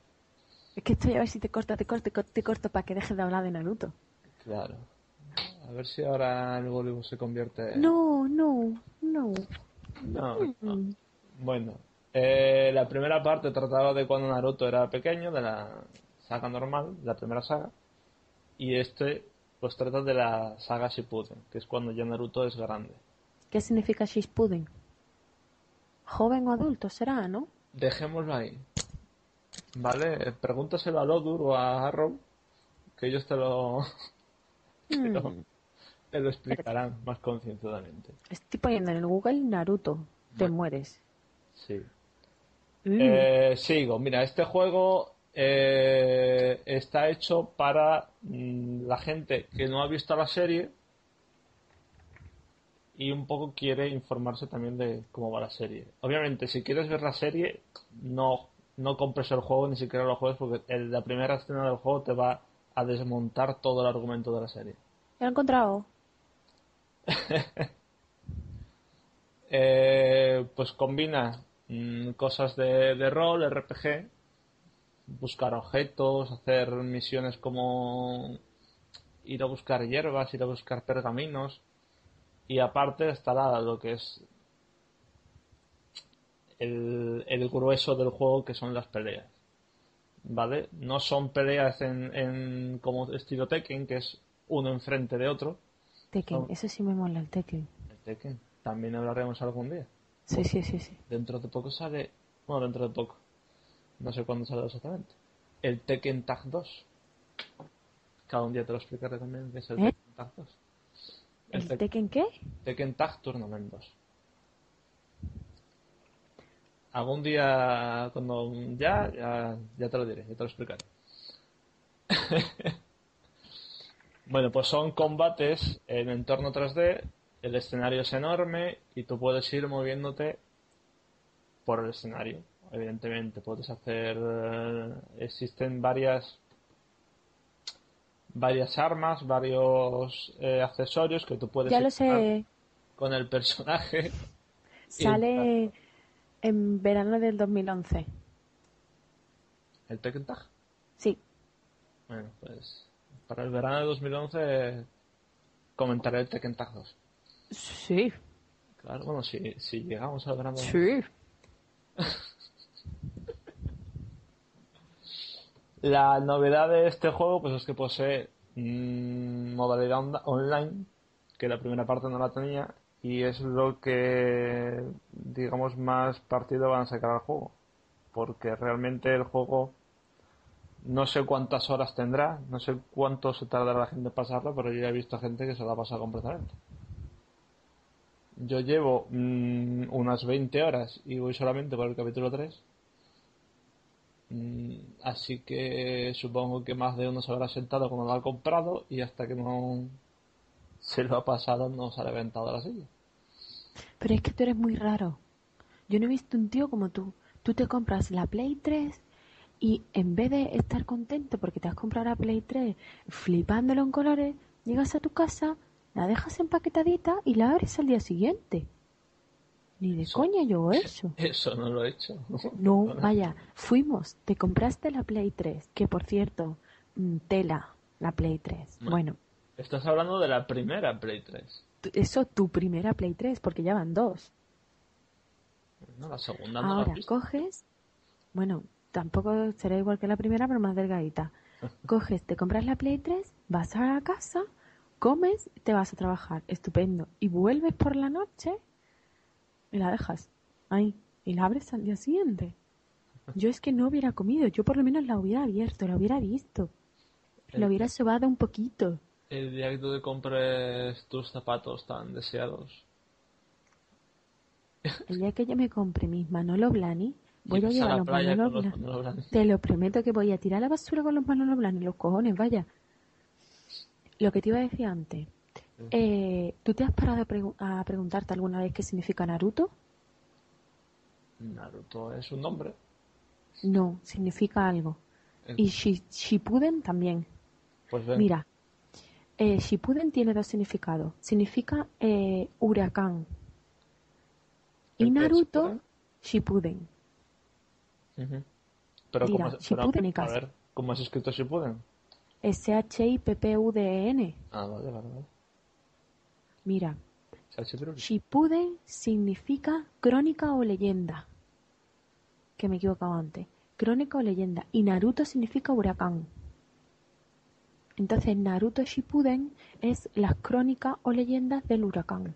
Es que estoy a ver si te corto, te corto, te corto, te corto para que dejes de hablar de Naruto. claro. A ver si ahora el Bollywood se convierte... No, no, no. No, no. Mm. Bueno, eh, la primera parte trataba de cuando Naruto era pequeño, de la saga normal, la primera saga, y este pues trata de la saga Shippuden, que es cuando ya Naruto es grande. ¿Qué significa Shippuden? Joven o adulto será, ¿no? Dejémoslo ahí. ¿Vale? Pregúntaselo a Lodur o a Arrow, que ellos te lo, Pero- Mm. te lo explicarán más concienzudamente. Estoy poniendo en el Google Naruto. Te mueres. Sí. Mm. Eh, sigo. Mira, este juego eh, está hecho para mm, la gente que no ha visto la serie y un poco quiere informarse también de cómo va la serie. Obviamente, si quieres ver la serie, no, no compres el juego ni siquiera lo juegues porque el- la primera escena del juego te va a desmontar todo el argumento de la serie. Lo he encontrado. Eh, pues combina mm, cosas de, de rol, RPG, buscar objetos, hacer misiones como ir a buscar hierbas, ir a buscar pergaminos y aparte estará lo que es el, el grueso del juego que son las peleas. ¿Vale? No son peleas en, en como estilo Tekken, que es uno enfrente de otro. Tekken, eso sí me mola, el Tekken. El Tekken también hablaremos algún día. Sí, sí, sí, sí. Dentro de poco sale. Bueno, dentro de poco. No sé cuándo sale exactamente. El Tekken Tag 2. Cada un día te lo explicaré también qué es el ¿Eh? Tekken Tag 2. El ¿El Tek- Tekken qué? Tekken Tag Tournament 2. Algún día, cuando ya, ya, ya te lo diré, ya te lo explicaré. bueno, pues son combates en entorno 3D, el escenario es enorme y tú puedes ir moviéndote por el escenario. Evidentemente, puedes hacer. eh, Existen varias. Varias armas, varios eh, accesorios que tú puedes Ya lo equipar sé. con el personaje. Sale en verano del 2011. ¿El Tekken Tag? Sí. Bueno, pues para el verano de 2011 comentaré el Tekken Tag 2. Sí. Claro, bueno, si, si llegamos al verano. Sí. La novedad de este juego pues es que posee modalidad online, que la primera parte no la tenía, y es lo que, digamos, más partido van a sacar al juego. Porque realmente el juego no sé cuántas horas tendrá, no sé cuánto se tardará la gente en pasarlo, pero yo ya he visto gente que se la ha pasado completamente. Yo llevo mm, unas 20 horas y voy solamente por el capítulo 3. Mm, Así que supongo que más de uno se habrá sentado cuando lo ha comprado y hasta que no se lo ha pasado no se ha levantado la silla. Pero es que tú eres muy raro. Yo no he visto un tío como tú. Tú te compras la Play 3 y en vez de estar contento porque te has comprado la Play 3 flipándolo en colores, llegas a tu casa, la dejas empaquetadita y la abres al día siguiente. Ni de Eso- coña yo eso. Eso no lo he hecho. No, vaya, fuimos, te compraste la Play 3, que por cierto, mm, tela, la Play 3. Bueno. Bueno, Estás hablando de la primera Play 3. tu- eso tu primera Play 3, porque ya van dos. No, la segunda no Ahora coges, bueno, tampoco será igual que la primera, pero más delgadita. Coges, te compras la Play 3, vas a la casa, comes, te vas a trabajar, estupendo. Y vuelves por la noche y la dejas ahí y la abres al día siguiente. Yo es que no hubiera comido, yo por lo menos la hubiera abierto, la hubiera visto. La hubiera sobado un poquito. El día que tú te compres tus zapatos tan deseados. El día que yo me compre mis Manolo Blahnik, voy a llevar los Manolo los. Manolo Blahnik. Te lo prometo que voy a tirar la basura con los Manolo Blahnik, los cojones, vaya. Lo que te iba a decir antes. Eh, ¿Tú te has parado a, pregu- a preguntarte alguna vez qué significa Naruto? Naruto es un nombre. No, significa algo. Y Shi- Shippuden también. Pues ven. Mira, eh, Shippuden tiene dos significados. Significa eh, huracán. Y ¿El qué, Naruto, Shippuden. Pero Mira, ¿cómo, se- Shippuden pero, a Kase. ver, ¿cómo has escrito Shippuden? S-H-I-P-P-U-D-E-N. Ah, vale, vale, vale. Mira. Shippuden significa crónica o leyenda. Que me he equivocado antes. Crónica o leyenda. Y Naruto significa huracán. Entonces Naruto Shippuden es las crónicas o leyendas del huracán.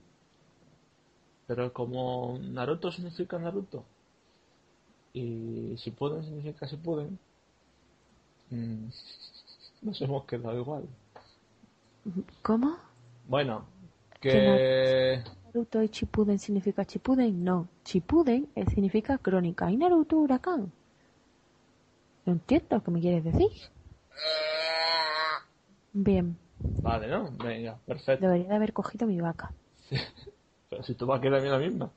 Pero como Naruto significa Naruto y si pueden significa si pueden, mm, nos hemos quedado igual. ¿Cómo? Bueno, Que que Naruto y Shippuden significa Shippuden. No, Shippuden eh, significa crónica y Naruto huracán. No entiendo lo que me quieres decir. Bien, vale, ¿no? Venga, perfecto. debería de haber cogido mi vaca. Pero si tú vas a quedar la misma.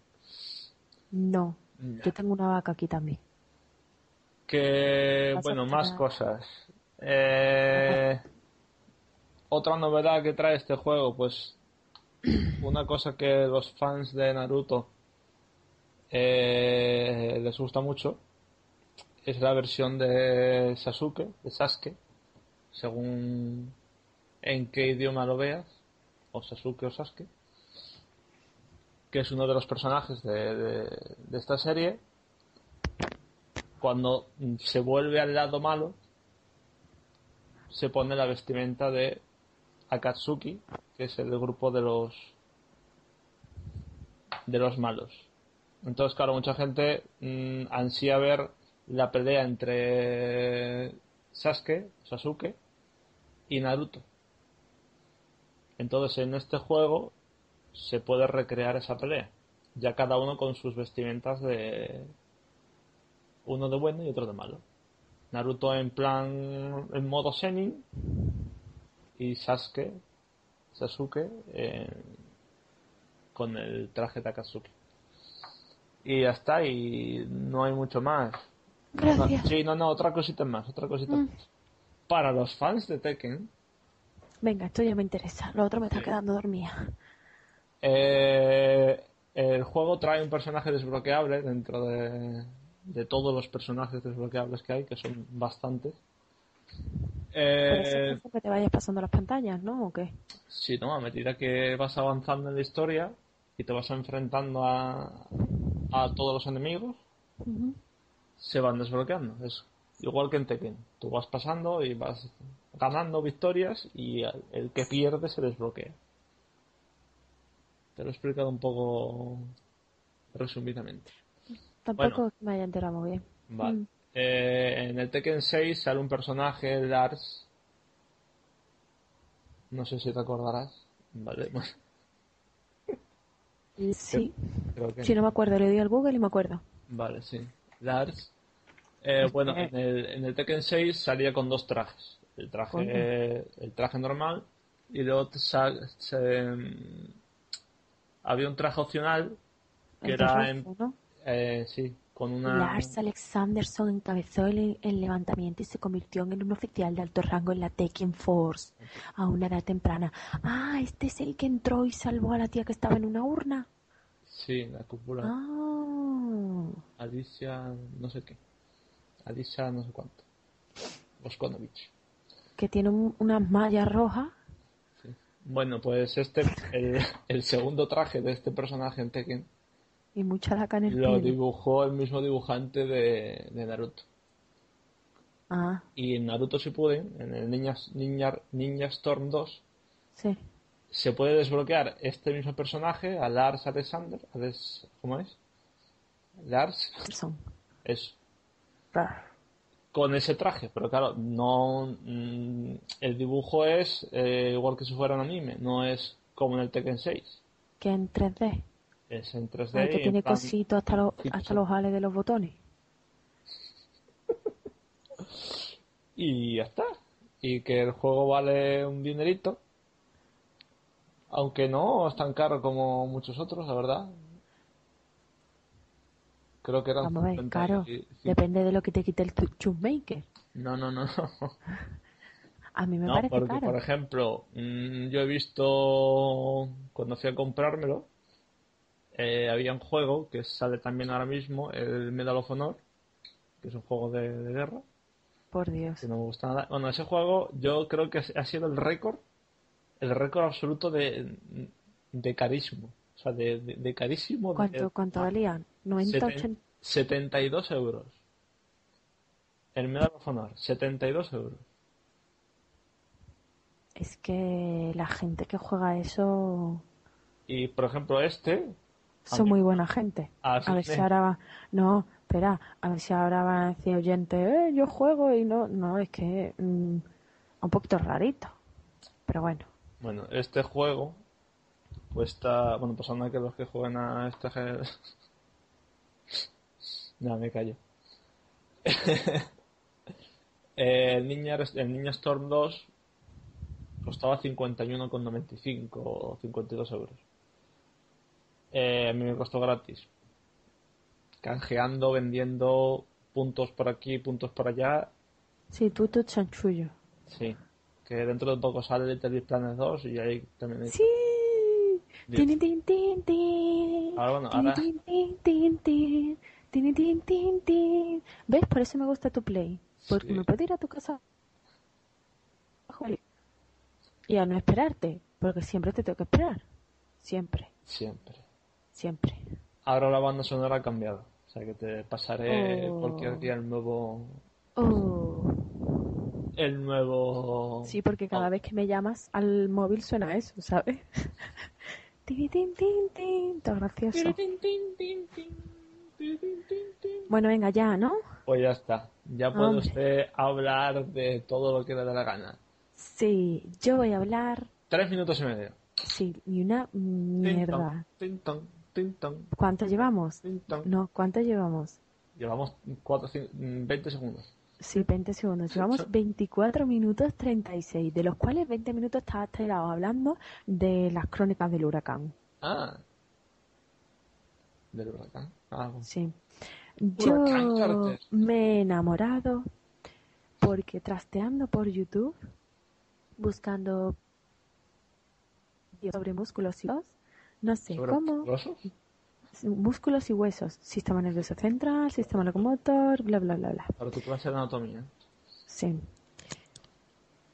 No, Ya. yo tengo una vaca aquí también. Que, bueno, más cosas. Eh, otra novedad que trae este juego, pues una cosa que los fans de Naruto eh, les gusta mucho es la versión de Sasuke, de Sasuke, según en qué idioma lo veas, o Sasuke o Sasuke, que es uno de los personajes de, de- esta serie. Cuando se vuelve al lado malo, se pone la vestimenta de Akatsuki, que es el grupo de los de los malos. Entonces, claro, mucha gente mm, ansía ver la pelea entre Sasuke, Sasuke y Naruto. Entonces, en este juego se puede recrear esa pelea, ya cada uno con sus vestimentas de uno de bueno y otro de malo. Naruto en plan en modo Senin y Sasuke Sasuke eh, con el traje Takatsuki. Y ya está, y no hay mucho más. Gracias. No, sí, no, no, otra cosita más, otra cosita Mm. más. Para los fans de Tekken, Venga, esto ya me interesa. Lo otro me está Sí. quedando dormida. eh, el juego trae un personaje desbloqueable dentro de, de todos los personajes desbloqueables que hay, que son bastantes. Ser Eh, que te vayas pasando las pantallas, ¿no? ¿O qué? Sí, no, a medida que vas avanzando en la historia y te vas enfrentando a, a todos los enemigos, se van desbloqueando. Es igual que en Tekken. Tú vas pasando y vas ganando victorias y el el que pierde se desbloquea. Te lo he explicado un poco resumidamente. Tampoco Bueno. me haya enterado muy bien. Vale. Mm. Eh, en el Tekken 6 sale un personaje, Lars. No sé si te acordarás. Vale, bueno, Sí, creo que no me acuerdo, le doy al Google y me acuerdo. Vale, sí. Lars. Eh, bueno, en el, en el Tekken 6 salía con dos trajes. El traje, Coño. el traje normal y luego te sa- se- mm, había un traje opcional que El era en, rojo, ¿no? eh, sí, con una Lars Alexanderson encabezó el, el levantamiento y se convirtió en un oficial de alto rango en la Tekken Force a una edad temprana. Ah, este es el que entró y salvó a la tía que estaba en una urna. sí, la cúpula Ah, Alicia no sé qué. Alicia no sé cuánto. Boskonovich. que tiene un- unas mallas rojas. Sí. Bueno, pues este el, el segundo traje de este personaje en Tekken Y mucha laca en el lo dibujó el mismo dibujante de, de Naruto. Ah, Y en Naruto Shippuden, en el Ninja, Ninja, Ninja Storm 2, sí. se puede desbloquear este mismo personaje, a Lars Alexander, Alex- ¿cómo es? Lars, Son. es Rar. con ese traje, pero claro, no, mm, el dibujo es eh, igual que si fuera un anime, no es como en el Tekken 6, Que en 3D. Es en 3D. Ay, que tiene cositos hasta los, hasta los ales de los botones. y ya está. Y que el juego vale un dinerito. Aunque no es tan caro como muchos otros, la verdad. Creo que eran Vamos a ver, 50 claro. y- sí. Depende de lo que te quite el Chusmaker. No, no, no, no. A mí me No, parece porque, caro. por ejemplo, mm, yo he visto cuando fui a comprármelo, eh, había un juego que sale también ahora mismo, el Medal of Honor, que es un juego de, de guerra, Por Dios. que no me gusta nada. Bueno, ese juego yo creo que ha sido el récord, el récord absoluto de, de carísimo. O sea, de, de, de carísimo. ¿Cuánto, cuánto valían? 90, Seten- 80. 72 euros. El Medal of Honor, 72 euros. Es que la gente que juega eso Y por ejemplo, este, son muy buena gente. Ah, A ver sí. si ahora va... No, espera, a ver si ahora van a decir oyente, eh, yo juego y no... No, es que... mm, un poquito rarito. Pero bueno. Bueno, este juego cuesta. Bueno, pues anda que los que jueguen a este. ge- Nada, me callo. el, Ninja, el Ninja Storm 2 costaba 51,95 o 52 euros. Eh, a mí me costó gratis. Canjeando, vendiendo puntos por aquí, puntos por allá. Sí, tú, tu chanchullo. Sí. Que dentro de poco sale Little Big Planet 2 y ahí también hay ¡Sí! Tin, tin, tin, tin. Ahora, bueno, ahora- tin, tin, tin, tin. Tin, tin, tin, tin. ¿Ves? Por eso me gusta tu play. Porque Sí. me puedo ir a tu casa y a no esperarte. Porque siempre te tengo que esperar. Siempre, Siempre. Siempre. Ahora la banda sonora ha cambiado. O sea que te pasaré Oh. cualquier día el nuevo. Oh. El nuevo. Sí, porque cada Oh. vez que me llamas al móvil suena eso, ¿sabes? tin, tin, tin, tin. Todo gracioso. Bueno, venga, ya, ¿no? Pues ya está. Ya puede Hombre. usted hablar de todo lo que le dé la gana. Sí, yo voy a hablar. Tres minutos y medio. Sí, ni una mierda. Tin ton, tin ton, ¿Cuánto llevamos? No, ¿cuánto llevamos? Llevamos cuatro, cin- mm, 20 segundos. Sí, 20 segundos. Llevamos 24 minutos 36, de los cuales 20 minutos estaba tirado hablando de las crónicas del huracán. Ah. Del huracán. Ah, bueno. Sí. Huracán Yo me he enamorado porque trasteando por YouTube, buscando sobre músculos y huesos, no sé ¿Sobre cómo, músculos y huesos, sistema nervioso central, sistema locomotor, bla, bla, bla, bla. Para tu clase de anatomía. Sí.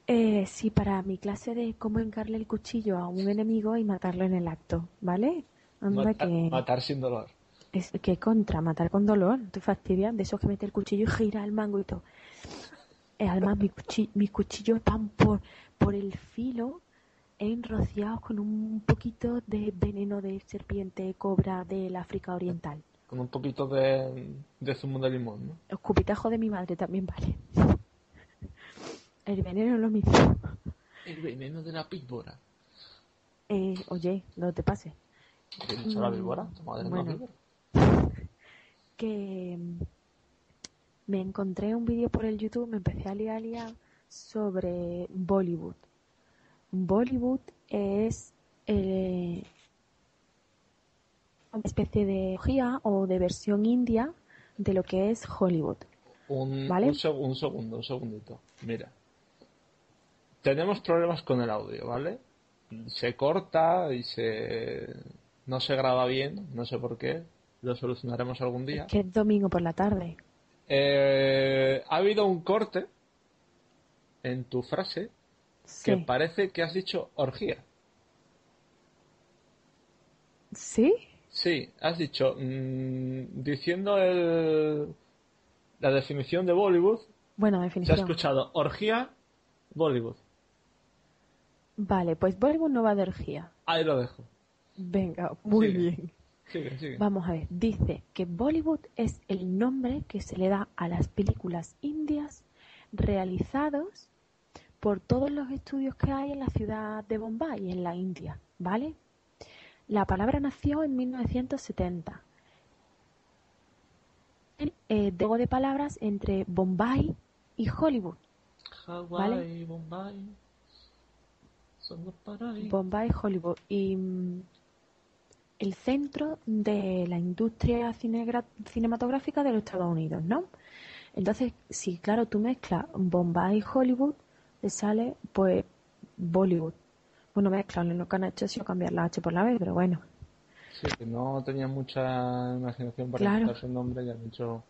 Eh, sí, para mi clase de cómo encarle el cuchillo a un enemigo y matarlo en el acto, ¿vale? Anda Matar, que... matar sin dolor. Es que contra, matar con dolor, te fastidian de esos que mete el cuchillo y gira el mango y todo. Eh, además, mi cuchi- mis cuchillos van por, por el filo enrociados con un poquito de veneno de serpiente cobra del África Oriental. Con un poquito de, de zumo de limón, ¿no? Escupitajo de mi madre también vale. El veneno es lo mismo. El veneno de la víbora. Eh, oye, no te pases. ¿Qué he dicho la víbora? Tu madre bueno. víbora. que mm, me encontré un vídeo por el YouTube, me empecé a liar, a liar sobre Bollywood. Bollywood es eh, una especie de o de versión india de lo que es Hollywood. Un, ¿Vale? un, seg- un segundo, un segundito. Mira. Tenemos problemas con el audio, ¿vale? Se corta y se... No se graba bien, no sé por qué. Lo solucionaremos algún día. Que es domingo por la tarde. Eh, ha habido un corte en tu frase que parece que has dicho orgía. ¿Sí? Sí, has dicho, mm, diciendo el, la definición de Bollywood, Bueno, se ha definición. escuchado orgía, Bollywood. Vale, pues Bollywood no va de orgía. Ahí lo dejo. Venga, muy Sigue. bien. Sigue, sigue. Vamos a ver, dice que Bollywood es el nombre que se le da a las películas indias realizados por todos los estudios que hay en la ciudad de Bombay, en la India, ¿vale? La palabra nació en 1970. Eh, de juego de palabras entre Bombay y Hollywood. ¿vale? Bombay, son los paraísos. Bombay, Hollywood. Y mm, el centro de la industria cinematográfica de los Estados Unidos, ¿no? Entonces, si claro, tú mezclas Bombay y Hollywood, te sale pues Bollywood. Bueno, mezclarlo, lo que han hecho ha sido cambiar la H por la B, pero bueno. Sí, que no tenía mucha imaginación para Claro. inventar su nombre y han hecho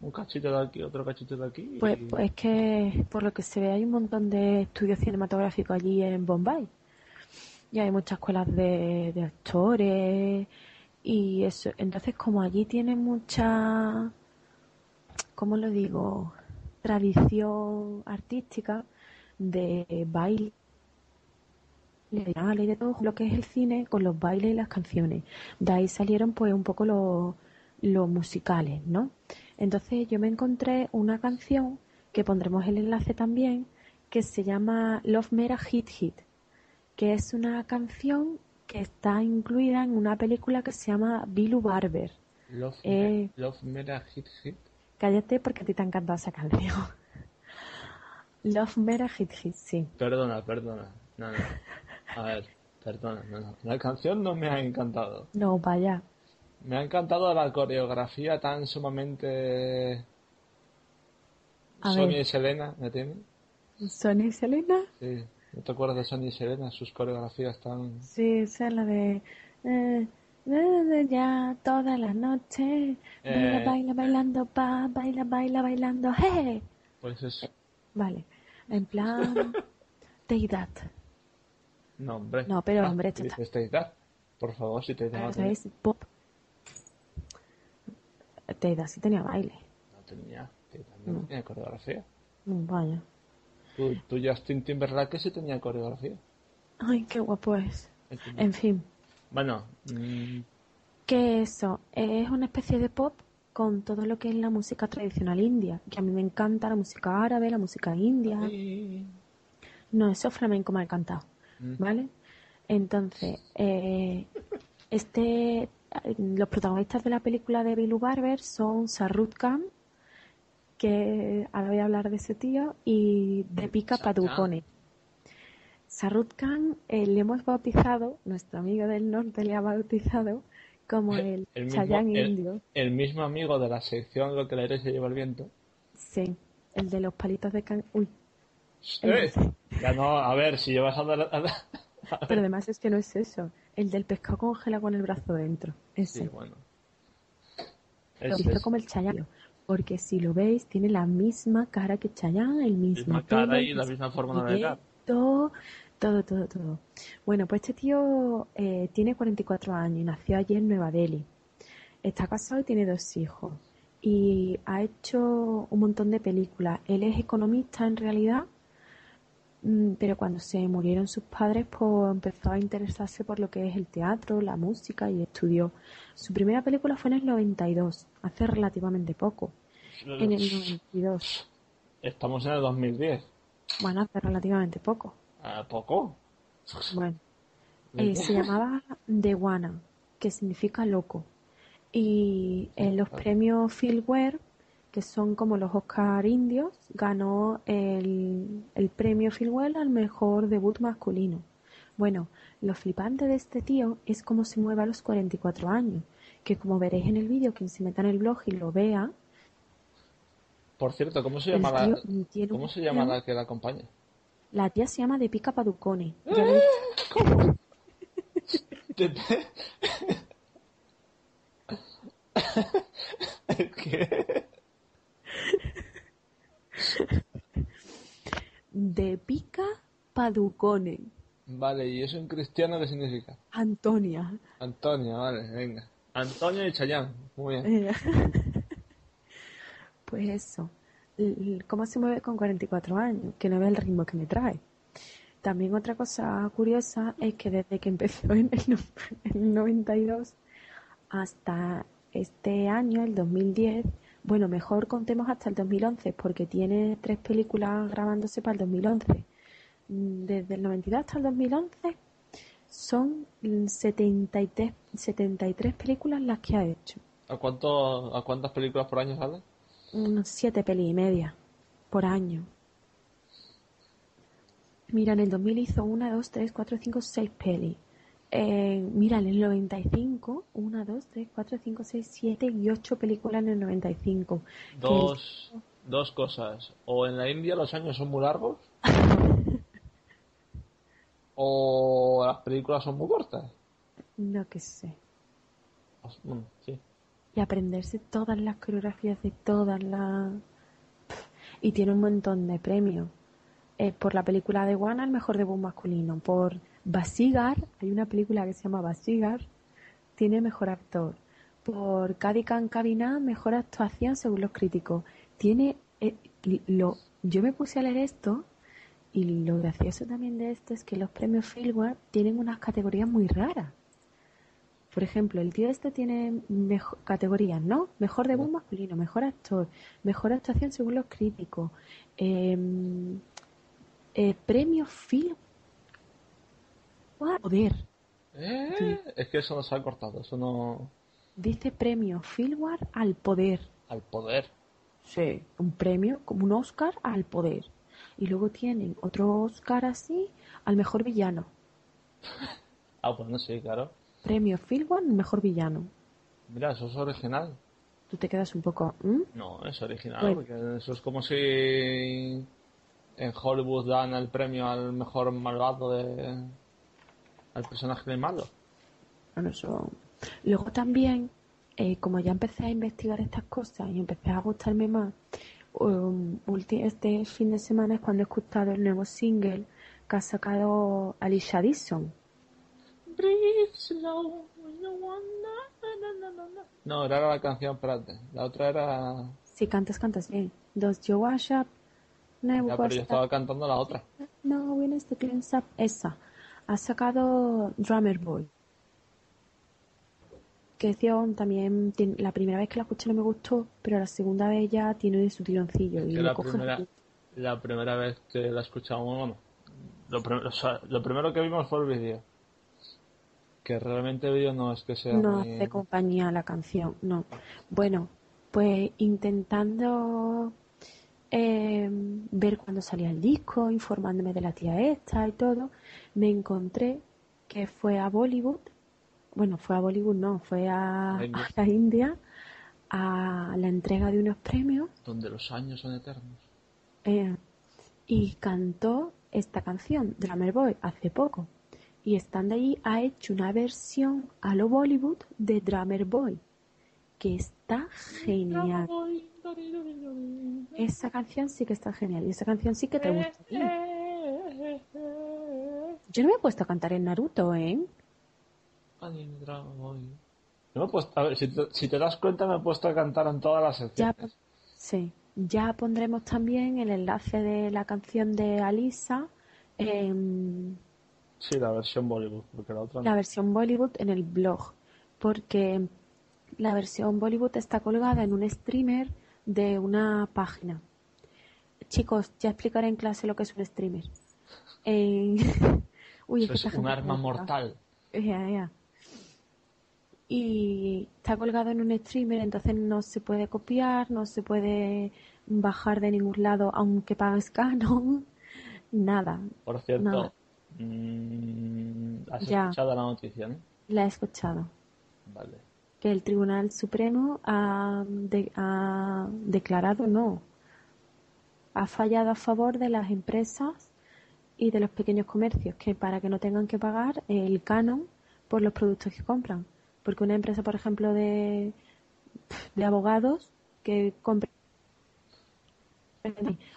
un cachito de aquí, otro cachito de aquí. Pues, y- pues es que, por lo que se ve, hay un montón de estudios cinematográficos allí en Bombay. Y hay muchas escuelas de, de actores y eso. Entonces, como allí tiene mucha, ¿cómo lo digo? Tradición artística de baile, y de todo lo que es el cine con los bailes y las canciones. De ahí salieron pues un poco los, los musicales, ¿no? Entonces yo me encontré una canción que pondremos el enlace también que se llama Love Mera Hit Hit, que es una canción que está incluida en una película que se llama Bilu Barber. Love, eh, Love Mera Hit Hit. Cállate porque a ti te ha encantado esa canción. Love Mera Hit Hit, sí. Perdona, perdona. No, no. A ver, perdona. No, no. La canción no me ha encantado. No, vaya. Me ha encantado la coreografía tan sumamente... A Sonia ver. y Selena, ¿me entiendes? Sonia y Selena. Sí. ¿No te acuerdas de Sonia y Selena? Sus coreografías tan... Sí, esa es la de... eh, eh, ya toda la noche. Baila, Eh, baila, bailando, pa, baila, baila, bailando, jeje. Pues es... Vale. En plan... Deidad. No, hombre. No, pero, Ah, hombre, esto dices Deidad. Por favor, si te llamas... ¿Sabéis? Pop. Deidad sí tenía baile. No tenía... Deidad no No. tenía coreografía. Mm, Vaya. Tú, tú Justin Timberlake sí tenía coreografía. Ay, qué guapo es. En fin. Bueno, mm, Que eso es una especie de pop con todo lo que es la música tradicional india. Que a mí me encanta la música árabe, la música india. No, eso flamenco me ha encantado. Mm. ¿Vale? Entonces, eh, este, los protagonistas de la película de Bilu Barber son Sarrut Khan, que ahora voy a hablar de ese tío, y Deepika Padukone. Sarrut Khan eh, le hemos bautizado, nuestro amigo del norte le ha bautizado como el, el mismo, Chayanne el- indio. el mismo amigo de la sección Lo que aire se lleva el viento. Sí, el de los palitos de can... Uy. Ya no, a ver, si llevas a dar... a dar- pero además es que no es eso. El del pescado congela con el brazo dentro. Ese. Sí, bueno. Lo es como el Chayanne. Porque si lo veis, tiene la misma cara que Chayanne, el mismo misma cara y la misma forma de. Todo, todo, todo. Bueno, pues este tío eh, tiene 44 años y nació allí en Nueva Delhi. Está casado y tiene dos hijos. Y ha hecho un montón de películas. Él es economista en realidad, mm, pero cuando se murieron sus padres, pues empezó a interesarse por lo que es el teatro, la música y estudió. Su primera película fue en el 92, hace relativamente poco. En el 92. Estamos en el 2010. Bueno, hace relativamente poco. ¿A poco? Bueno, eh, se llamaba Dewana, que significa loco. Y en los premios Fieldware, que son como los Oscar indios, ganó el, el premio Fieldware al mejor debut masculino. Bueno, lo flipante de este tío es cómo se mueve a los 44 años, que como veréis en el vídeo, quien se meta en el blog y lo vea, Por cierto, ¿cómo se llama la, ¿cómo se llama la que la acompaña? La tía se llama Deepika Padukone. Ya lo he ¿Qué? Deepika Padukone. Vale, ¿y eso en cristiano qué significa? Antonia. Antonio, vale, venga. Antonio y Chayán, muy bien. Eh, pues eso. ¿Cómo se mueve con 44 años? Que no ve el ritmo que me trae. También otra cosa curiosa es que desde que empezó en el, no- en el 92 hasta este año, el 2010, bueno, mejor contemos hasta el 2011 porque tiene tres películas grabándose para el 2011. Mm, Desde el 92 hasta el 2011 son mm, 73, 73 películas las que ha hecho. ¿A, cuánto, ¿A cuántas películas por año sale? Unos siete pelis y media por año. Mira, en el 2000 hizo una, dos, tres, cuatro, cinco, seis pelis. Eh, mira, en el 95, 1, 2, 3, 4, 5, 6, 7 y 8 películas en el 95. Que- Dos, dos cosas. O en la India los años son muy largos. o las películas son muy cortas. No que sé. Os- Bueno, sí. Y aprenderse todas las coreografías de todas las... Y tiene un montón de premios. Eh, por la película de Juana, el mejor debut masculino. Por Basigar, hay una película que se llama Basigar, tiene mejor actor. Por Cadican Cabina, mejor actuación según los críticos. Tiene... eh, lo, yo me puse a leer esto y lo gracioso también de esto es que los premios Fieldward tienen unas categorías muy raras. Por ejemplo, el tío este tiene categorías, ¿no? Mejor debut masculino, mejor actor, mejor actuación según los críticos, eh, eh, premio Phil Poder. Eh, Es que eso no se ha cortado. Eso no. Dice premio Philward al poder. Al poder. Sí. Un premio, como un Oscar al poder. Y luego tienen otro Oscar así al mejor villano. Ah, bueno, sí, claro. Premio al mejor villano. Mira, eso es original. Tú te quedas un poco... ¿mm? No, es original, Bueno. porque eso es como si en Hollywood dan el premio al mejor malvado de. al personaje de malo. Bueno, eso. Luego también, eh, como ya empecé a investigar estas cosas y empecé a gustarme más, um, este fin de semana es cuando he escuchado el nuevo single que ha sacado Alicia Dixon. No, era la canción, espérate. La otra era. Si cantas, cantas bien. Does you wash up? Never Ya, pero yo up? estaba cantando la otra. No, is the cleanse up? Esa. Ha sacado Drummer Boy. Que también, tiene- la primera vez que la escuché no me gustó, pero la segunda vez ya tiene su tironcillo. y Que le la primera, el- la primera vez que la escuchamos, bueno, lo, prim- o sea, lo primero que vimos fue el vídeo. Que realmente el vídeo no es que sea No muy... hace compañía a la canción, no. Bueno, pues intentando eh, ver cuándo salía el disco, informándome de la tía esta y todo, me encontré que fue a Bollywood, bueno, fue a Bollywood, no, fue a, La India. a la India a la entrega de unos premios Donde los años son eternos. eh, y cantó esta canción, Drummer Boy, hace poco. Y estando allí ha hecho una versión a lo Bollywood de Drummer Boy, que está genial. Esa canción sí que está genial y esa canción sí que te gusta. a ti. Yo no me he puesto a cantar en Naruto, ¿eh? No me he puesto- a ver, si te, si te das cuenta me he puesto a cantar en todas las Ya, secciones. sí. Ya pondremos también el enlace de la canción de Alisa en Sí, la versión Bollywood, porque la otra no. la versión Bollywood en el blog, porque la versión Bollywood está colgada en un streamer de una página. Chicos, ya explicaré en clase lo que es un streamer. En- Uy, Eso que es un arma mortal. Ya, ya. Y está colgado en un streamer, entonces no se puede copiar, no se puede bajar de ningún lado, aunque pagues Canon, nada. Por cierto, Nada. Mm, ¿has Ya. escuchado la noticia, no? La he escuchado. Vale. que el Tribunal Supremo ha, de- ha declarado no, ha fallado a favor de las empresas y de los pequeños comercios, que para que no tengan que pagar el canon por los productos que compran. Porque una empresa, por ejemplo, de, de abogados que compre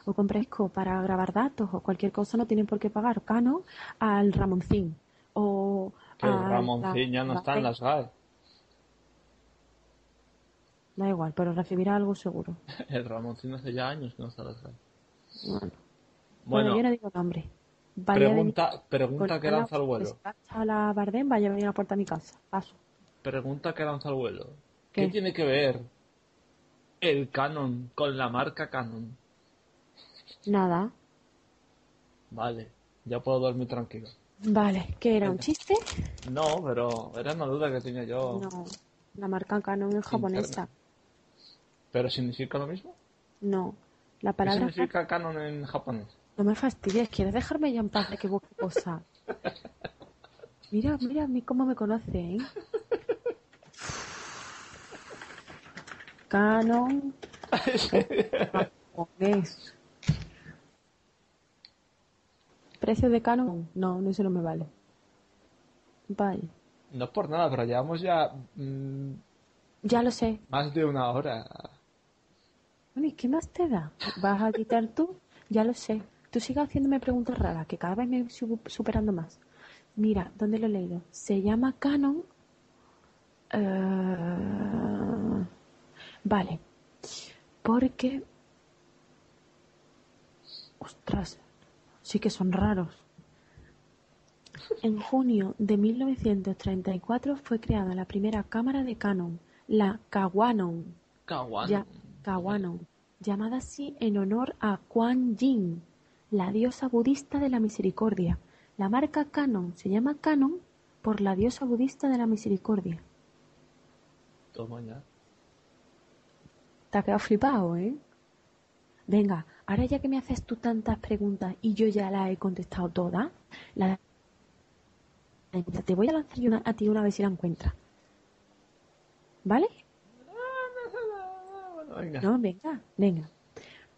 o compre Esco para grabar datos o cualquier cosa no tienen por qué pagar canon al Ramoncín o Que el a Ramoncín la- ya no la está en las GAE. Da igual, pero recibirá algo seguro. El Ramoncín hace ya años que no está en las GAE. Bueno, bueno, Bueno, yo no digo nombre. Vaya pregunta, venir pregunta que lanza el pues, vuelo. a la Bardem, vaya a venir a la puerta de mi casa. Paso. Pregunta que lanza el vuelo. ¿Qué, ¿Qué? tiene que ver el Canon con la marca Canon? Nada. Vale, ya puedo dormir tranquilo. Vale, ¿qué era? ¿Un chiste? No, pero era una duda que tenía yo. No. La marca Canon es japonesa. ¿Pero significa lo mismo? No. La ¿Qué palabra significa Canon en japonés? No me fastidies, ¿quieres dejarme ya en paz de que busque cosas? Mira, mira a mí cómo me conoce, ¿eh? Canon. japonés. ¿Precio de Canon? No, no, eso no me vale. Vale. No es por nada, pero llevamos ya mm, Ya lo sé. más de una hora. Bueno, ¿y qué más te da? ¿Vas a quitar tú? Ya lo sé. Tú sigas haciéndome preguntas raras, que cada vez me sigo superando más. Mira, ¿dónde lo he leído? Se llama Canon. eh, Vale. Porque... Ostras. Sí que son raros. En junio de 1934 fue creada la primera cámara de Canon, la Kawanon. Kawan. Ya, Kawanon, llamada así en honor a Kuan Yin, la diosa budista de la misericordia. La marca Canon se llama Canon por la diosa budista de la misericordia. Toma ya. Te ha quedado flipado, ¿eh? Venga, ahora ya que me haces tú tantas preguntas y yo ya las he contestado todas, la... te voy a lanzar una- a ti una vez si la encuentras. ¿Vale? Venga. No, venga, venga.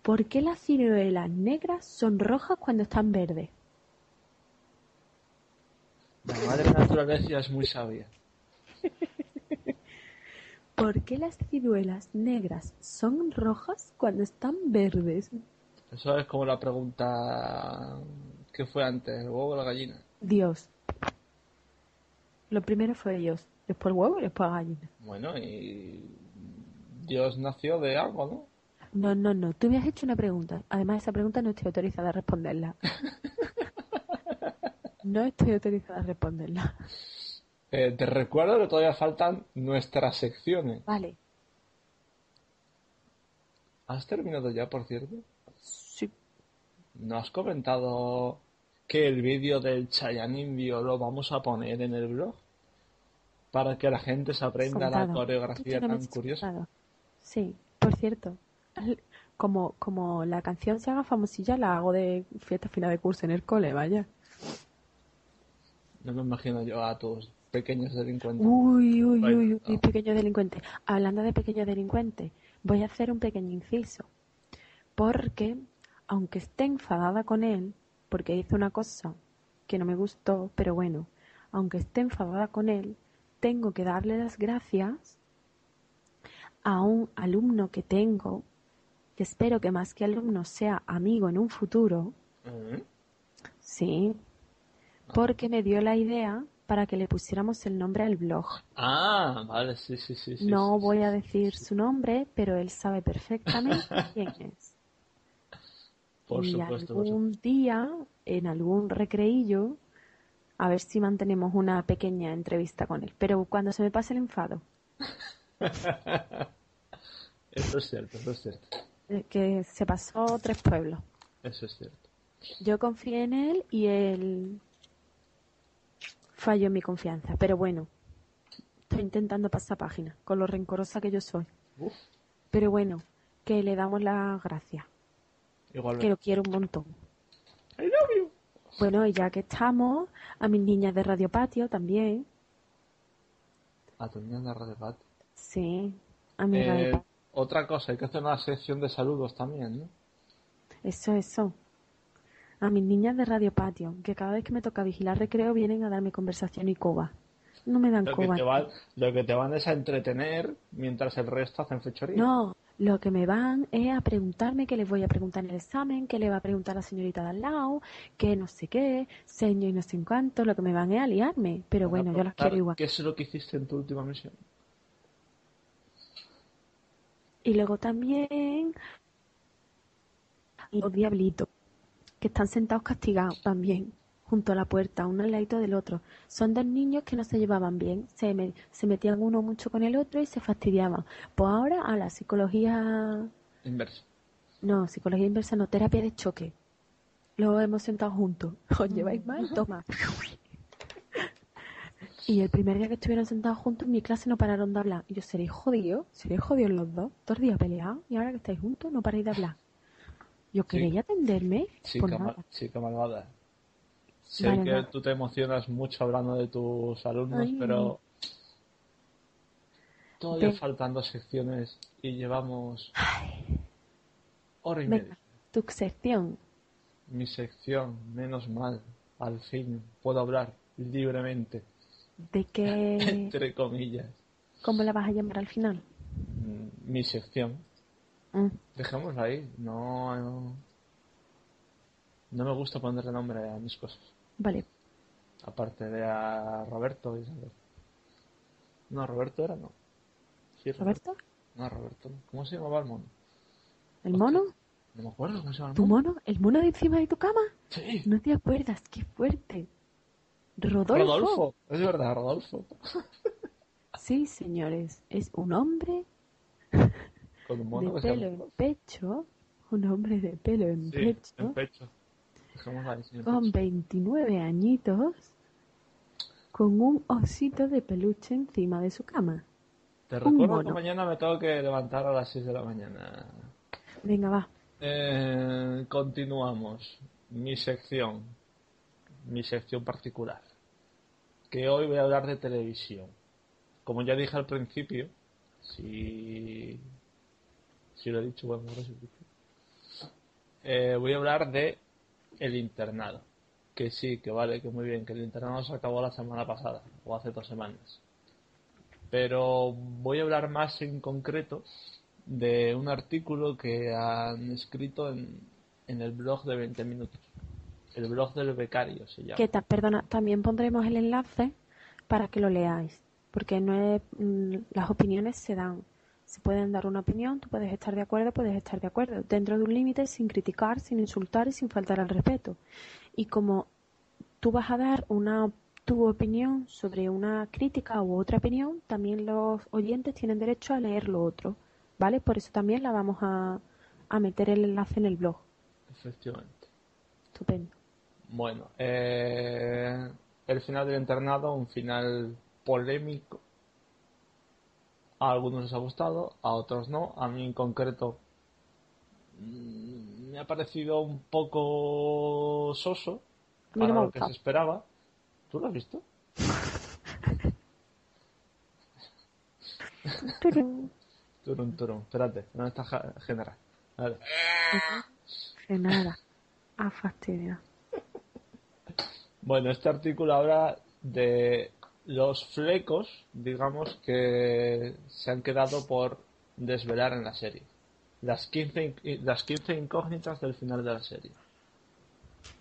¿Por qué las ciruelas negras son rojas cuando están verdes? La madre naturaleza es muy sabia. ¿Por qué las ciruelas negras son rojas cuando están verdes? Eso es como la pregunta que fue antes, el huevo o la gallina. Dios. Lo primero fue Dios, después el huevo y después la gallina. Bueno, y Dios nació de algo, ¿no? No, no, no. Tú me has hecho una pregunta. Además, esa pregunta no estoy autorizada a responderla. No estoy autorizada a responderla. Eh, te recuerdo que todavía faltan nuestras secciones. Vale. ¿Has terminado ya, por cierto? ¿No has comentado que el vídeo del Chayanne indio lo vamos a poner en el blog? Para que la gente se aprenda la coreografía tan curiosa. contado. Sí, por cierto. Como, como la canción se haga famosilla, la hago de fiesta final de curso en el cole, vaya. No me imagino yo a tus pequeños delincuentes. Uy, uy, uy, uy, no. pequeño delincuente. Hablando de pequeño delincuente, voy a hacer un pequeño inciso. Porque, aunque esté enfadada con él, porque hizo una cosa que no me gustó, pero bueno, aunque esté enfadada con él, tengo que darle las gracias a un alumno que tengo, que espero que más que alumno sea amigo en un futuro, ¿Eh? sí, porque me dio la idea para que le pusiéramos el nombre al blog. Ah, vale, sí, sí, sí. sí, No sí, voy sí, a decir sí. su nombre, pero él sabe perfectamente quién es. Por y supuesto, por algún día, en algún recreillo, a ver si mantenemos una pequeña entrevista con él. Pero cuando se me pase el enfado, Eso es cierto, eso es cierto. eh, que se pasó tres pueblos. Eso es cierto. Yo confié en él y él falló en mi confianza. Pero bueno, estoy intentando pasar página, con lo rencorosa que yo soy. Uf, Pero bueno, que le damos las gracias, que lo quiero un montón. I love you. Bueno, y ya que estamos, a mis niñas de Radio Patio también. A tu niña de Radio Pat. Sí, a mi Eh, Radio Patio. otra cosa, hay que hacer una sección de saludos también, ¿no? Eso, eso. A mis niñas de Radio Patio, que cada vez que me toca vigilar recreo vienen a darme conversación y coba. No me dan Lo que, coba. te lo que te van es a entretener mientras el resto hacen fechoría. No, lo que me van es a preguntarme qué les voy a preguntar en el examen, qué le va a preguntar la señorita de al lado, qué no sé qué, seño y no sé en cuánto. Lo que me van es a liarme. Pero bueno, yo las preguntar quiero igual. ¿Qué es lo que hiciste en tu última misión? Y luego también los diablitos, que están sentados castigados también, junto a la puerta, uno al ladito del otro. Son dos niños que no se llevaban bien, se, me- se metían uno mucho con el otro y se fastidiaban. Pues ahora a la psicología, Inverso. no, psicología inversa, no, terapia de choque. Los hemos sentado juntos. ¿Os lleváis mal? Toma. Y el primer día que estuvieron sentados juntos en mi clase no pararon de hablar. Y yo, ¿seréis jodidos? ¿Seréis jodidos los dos? Dos días peleados y ahora que estáis juntos no paráis de hablar. Yo, ¿queréis atenderme? Chica, Pues ma- nada. chica malvada. Sé Vale, que vale. tú te emocionas mucho hablando de tus alumnos, Ay. pero todavía Ven. faltan dos secciones y llevamos hora y media. Tu sección. Mi sección, menos mal, al fin puedo hablar libremente, ¿De qué? entre comillas. ¿Cómo la vas a llamar al final? Mm, Mi sección. Mm, Dejémosla ahí, no, no. No me gusta ponerle nombre a mis cosas. Vale, Aparte de a Roberto y Isabel. No, Roberto era, no. Sí, Roberto, No, Roberto. no. ¿Cómo se llamaba el mono? ¿el mono? No me acuerdo cómo se llama el ¿Tu mono. mono? ¿El mono de encima de tu cama? Sí. No te acuerdas, qué fuerte. Rodolfo. Rodolfo. Es verdad, Rodolfo. Sí, señores, es un hombre Con un mono de que se pelo llama en pecho, un hombre de pelo en Sí, pecho, en pecho. Con pecho. 29 añitos, con un osito de peluche encima de su cama. Te recuerdo que mañana me tengo que levantar a las 6 de la mañana. Venga, va. Eh, continuamos. Mi sección. Mi sección particular. Que hoy voy a hablar de televisión. Como ya dije al principio, si, si lo he dicho, bueno, sí lo he dicho. Eh, voy a hablar de el internado. Que sí, que vale, que muy bien, que el internado se acabó la semana pasada, o hace dos semanas. Pero voy a hablar más en concreto de un artículo que han escrito en, en el blog de 20 minutos. El blog del becario se llama. Que ta- perdona, también pondremos el enlace para que lo leáis, porque no es, mm, las opiniones se dan, se pueden dar una opinión, tú puedes estar de acuerdo, puedes estar de acuerdo, dentro de un límite, sin criticar, sin insultar y sin faltar al respeto. Y como tú vas a dar una tu opinión sobre una crítica u otra opinión, también los oyentes tienen derecho a leer lo otro, ¿vale? Por eso también la vamos a, a meter el enlace en el blog. Efectivamente. Estupendo. Bueno, eh, el final del internado, un final polémico. A algunos les ha gustado, a otros no. A mí en concreto mm, me ha parecido un poco soso no para lo que se esperaba. ¿Tú lo has visto? Turun. Turun, turun. Espérate, ¿dónde está General? Vale. De nada. A fastidio. Bueno, este artículo habla de los flecos, digamos, que se han quedado por desvelar en la serie. Las 15, in- las 15 incógnitas del final de la serie.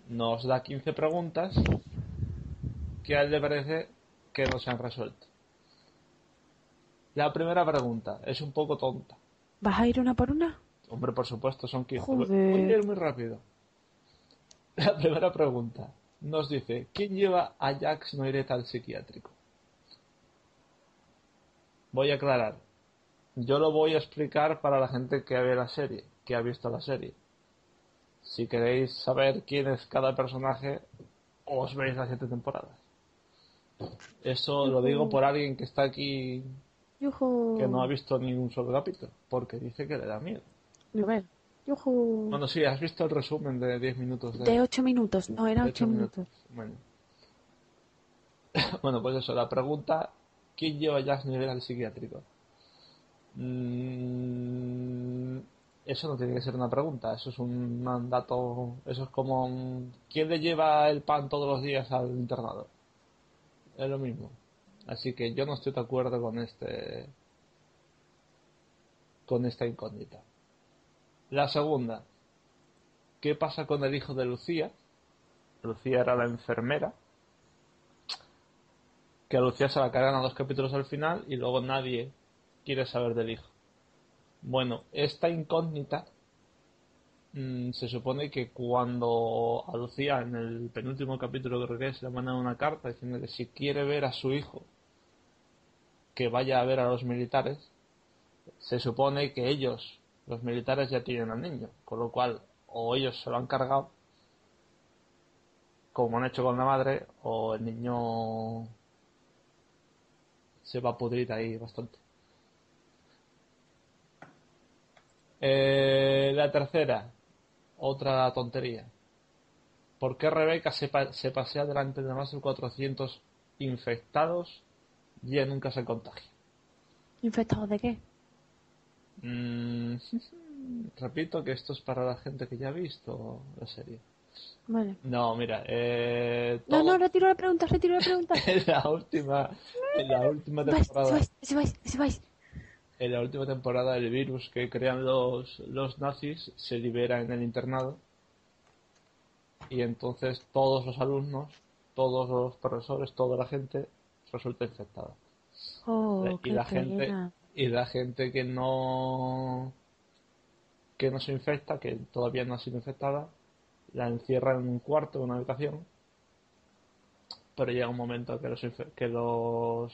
Nos da 15 preguntas que a él le parece que no se han resuelto. La primera pregunta es un poco tonta. ¿Vas a ir una por una? Hombre, por supuesto, son 15. Joder. Voy a ir muy rápido. La primera pregunta nos dice, ¿quién lleva a Jax Noiret al psiquiátrico? Voy a aclarar. Yo lo voy a explicar para la gente que ve la serie, que ha visto la serie. Si queréis saber quién es cada personaje, os veis las siete temporadas. Eso lo digo por alguien que está aquí Yujú. que no ha visto ni un solo capítulo, porque dice que le da miedo. Yujú. Bueno, sí, has visto el resumen de 10 minutos de, De 8 minutos. No, era de 8 ocho minutos. Bueno. bueno, pues eso, la pregunta, ¿quién lleva a Jack Nivel al psiquiátrico? Mm, eso no tiene que ser una pregunta, eso es un mandato, eso es como, ¿quién le lleva el pan todos los días al internado? Es lo mismo. Así que yo no estoy de acuerdo con este, con esta incógnita. La segunda, ¿qué pasa con el hijo de Lucía? Lucía era la enfermera. Que a Lucía se la cargan a dos capítulos al final y luego nadie quiere saber del hijo. Bueno, esta incógnita mm, se supone que cuando a Lucía en el penúltimo capítulo creo que le mandan una carta diciendo que si quiere ver a su hijo que vaya a ver a los militares, se supone que ellos, los militares, ya tienen al niño, con lo cual o ellos se lo han cargado como han hecho con la madre, o el niño se va a pudrir ahí bastante. Eh, la tercera, otra tontería. ¿Por qué Rebeca se, pa- se pasea delante de más de 400 infectados y ella nunca se contagia? ¿Infectados de qué? Mm, repito que esto es para la gente que ya ha visto la serie. Vale. No, mira, eh, No, no, retiro la pregunta, retiro la pregunta. en la última, en la última temporada, vais, se vais, se vais. en la última temporada el virus que crean los, los nazis se libera en el internado y entonces todos los alumnos, todos los profesores, toda la gente resulta infectada. Oh, y qué la gente pena. y la gente que no que no se infecta, que todavía no ha sido infectada, la encierran en un cuarto, una habitación, pero llega un momento que los que los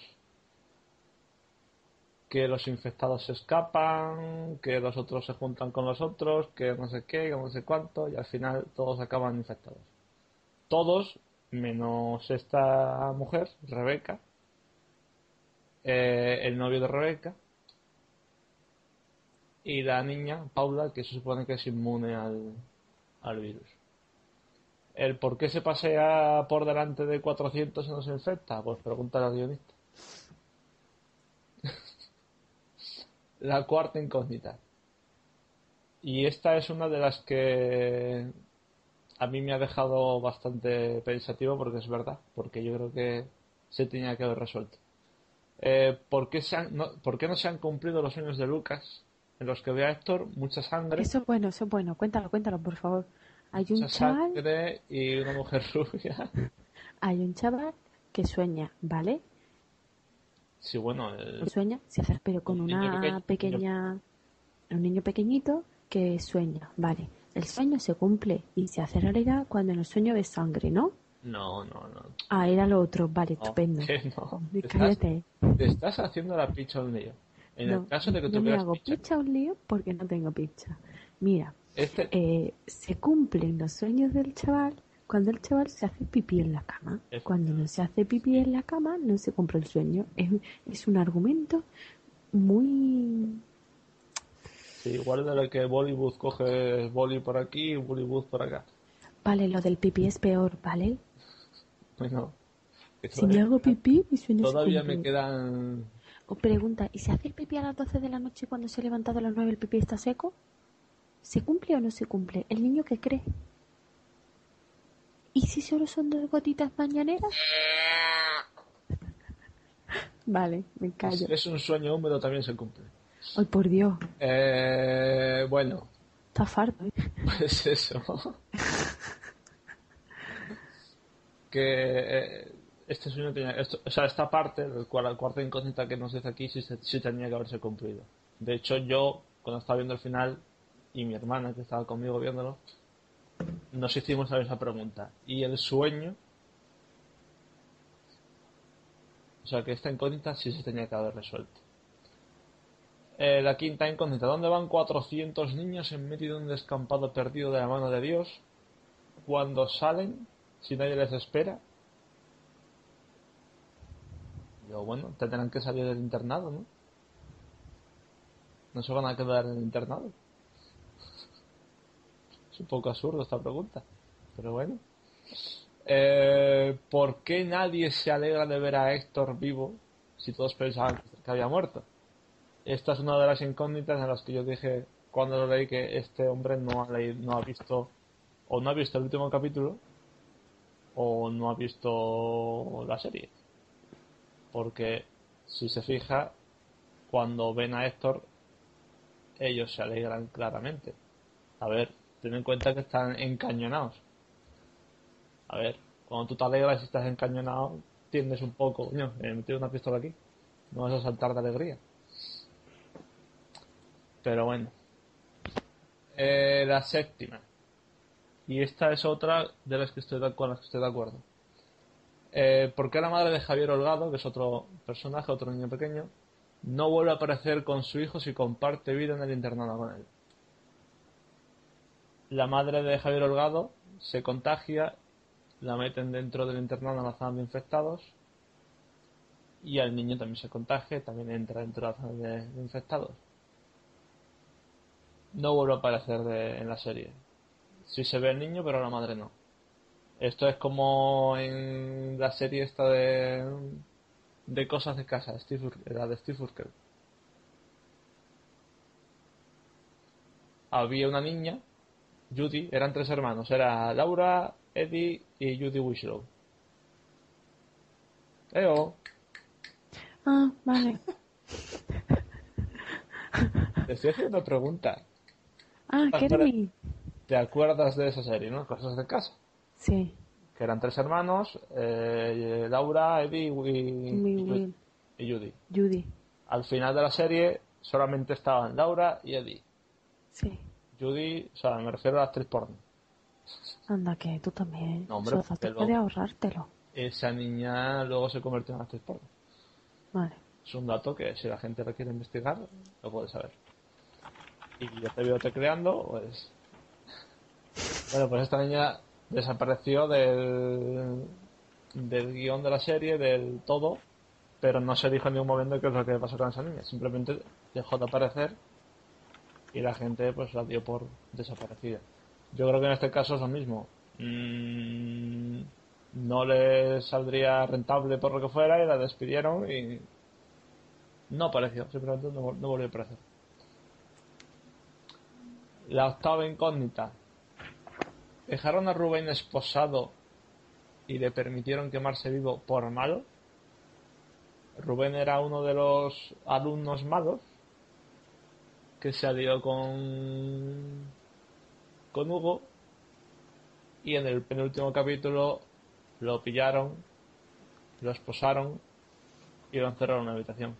que los infectados se escapan, que los otros se juntan con los otros, que no sé qué, que no sé cuánto, y al final todos acaban infectados. Todos, menos esta mujer, Rebeca, eh, el novio de Rebeca, y la niña, Paula, que se supone que es inmune al, al virus. El por qué se pasea por delante de 400 y no se infecta, pues pregúntale al guionista. la cuarta incógnita. Y esta es una de las que a mí me ha dejado bastante pensativo porque es verdad, porque yo creo que se tenía que haber resuelto. Eh, ¿por, qué se han- no, ¿Por qué no se han cumplido los sueños de Lucas en los que ve a Héctor mucha sangre, Eso es bueno, eso es bueno. Cuéntalo, cuéntalo, por favor. Hay un chaval, y una mujer rubia? hay un chaval que sueña, ¿vale? Sí, bueno, el- Que sueña, se hace, pero con Un niño una pequeño. pequeña, un niño pequeñito que sueña, ¿vale? El sueño se cumple y se hace realidad cuando en el sueño ves sangre, ¿no? no, no, no. Ah, era lo otro, vale, no, estupendo. que no. Te estás, Cállate. te estás haciendo la picha un lío. En no, el caso de que no me hago picha un lío porque no tengo picha. Mira, este, eh, se cumplen los sueños del chaval cuando el chaval se hace pipí en la cama. Es- Cuando no se hace pipí en la cama, no se cumple el sueño. Es, es un argumento muy... sí, igual de lo que Bollywood coge Bolly por aquí y Bollywood por acá. Vale, lo del pipí es peor, ¿vale? Bueno, Si me hago pipí, mi sueño todavía se me quedan O pregunta, ¿y si hace el pipí a las 12 de la noche y cuando se ha levantado a las 9 el pipí está seco? ¿Se cumple o no se cumple? ¿El niño qué cree? ¿Y si solo son dos gotitas mañaneras? Vale, me callo. Es un sueño húmedo también se cumple. Ay, por Dios, Eh, bueno, está farto. ¿eh? pues eso. que eh, este sueño tenía, esto- o sea, esta parte, el cual- cuarta incógnita que nos dice aquí, sí tenía que haberse cumplido. De hecho, yo, cuando estaba viendo el final, y mi hermana, que estaba conmigo viéndolo, nos hicimos la misma pregunta. ¿Y el sueño? O sea, que esta incógnita sí se tenía que haber resuelto. Eh, la quinta incógnita. ¿Dónde van 400 niños en medio de un descampado perdido de la mano de Dios? Cuando salen, si nadie les espera. Digo, bueno, tendrán que salir del internado, ¿no? No se van a quedar en el internado. Es un poco absurdo esta pregunta. Pero bueno. Eh, ¿Por qué nadie se alegra de ver a Héctor vivo si todos pensaban que había muerto? Esta es una de las incógnitas en las que yo dije cuando lo leí que este hombre no ha, leído, no ha visto o no ha visto el último capítulo o no ha visto la serie. Porque si se fija, cuando ven a Héctor, ellos se alegran claramente. A ver, ten en cuenta que están encañonados. A ver, cuando tú te alegras y estás encañonado, tiendes un poco, coño, he metido una pistola aquí. No vas a saltar de alegría. Pero bueno. Eh, la séptima. Y esta es otra de las que estoy de, con las que estoy de acuerdo. Eh, ¿Por qué la madre de Javier Holgado, que es otro personaje, otro niño pequeño, no vuelve a aparecer con su hijo si comparte vida en el internado con él? La madre de Javier Holgado se contagia, la meten dentro del internado en la zona de infectados y al niño también se contagia, también entra dentro de la zona de, infectados. No vuelve a aparecer de- en la serie. Sí se ve el niño, pero la madre no. Esto es como en la serie esta de, de cosas de casa, Steve, la de Steve Urkel. Había una niña, Judy, eran tres hermanos, era Laura, Eddie y Judy Wishlow. Eo, Ah, vale. te estoy haciendo una pregunta. Ah, Kermit. ¿Te acuerdas de esa serie, no? Cosas de casa. Sí. Que eran tres hermanos, eh, Laura, Eddie y, y Judy. Judy. Al final de la serie solamente estaban Laura y Eddie. Sí. Judy, o sea, me refiero a la actriz porno. Anda, que tú también. No, hombre, puedes ahorrártelo. Esa niña luego se convirtió en actriz porno. Vale. Es un dato que si la gente lo quiere investigar, lo puede saber. Y ya te veo tecleando, pues... Bueno, pues esta niña desapareció del, del guion de la serie, del todo, pero no se dijo en ningún momento qué es lo que pasó con esa niña. Simplemente dejó de aparecer y la gente pues la dio por desaparecida. Yo creo que en este caso es lo mismo. Mm, no le saldría rentable por lo que fuera y la despidieron y no apareció, simplemente no, no volvió a aparecer. La octava incógnita. ¿Dejaron a Rubén esposado y le permitieron quemarse vivo por malo? Rubén era uno de los alumnos malos que se alió con con Hugo y en el penúltimo capítulo lo pillaron, lo esposaron y lo encerraron en una habitación.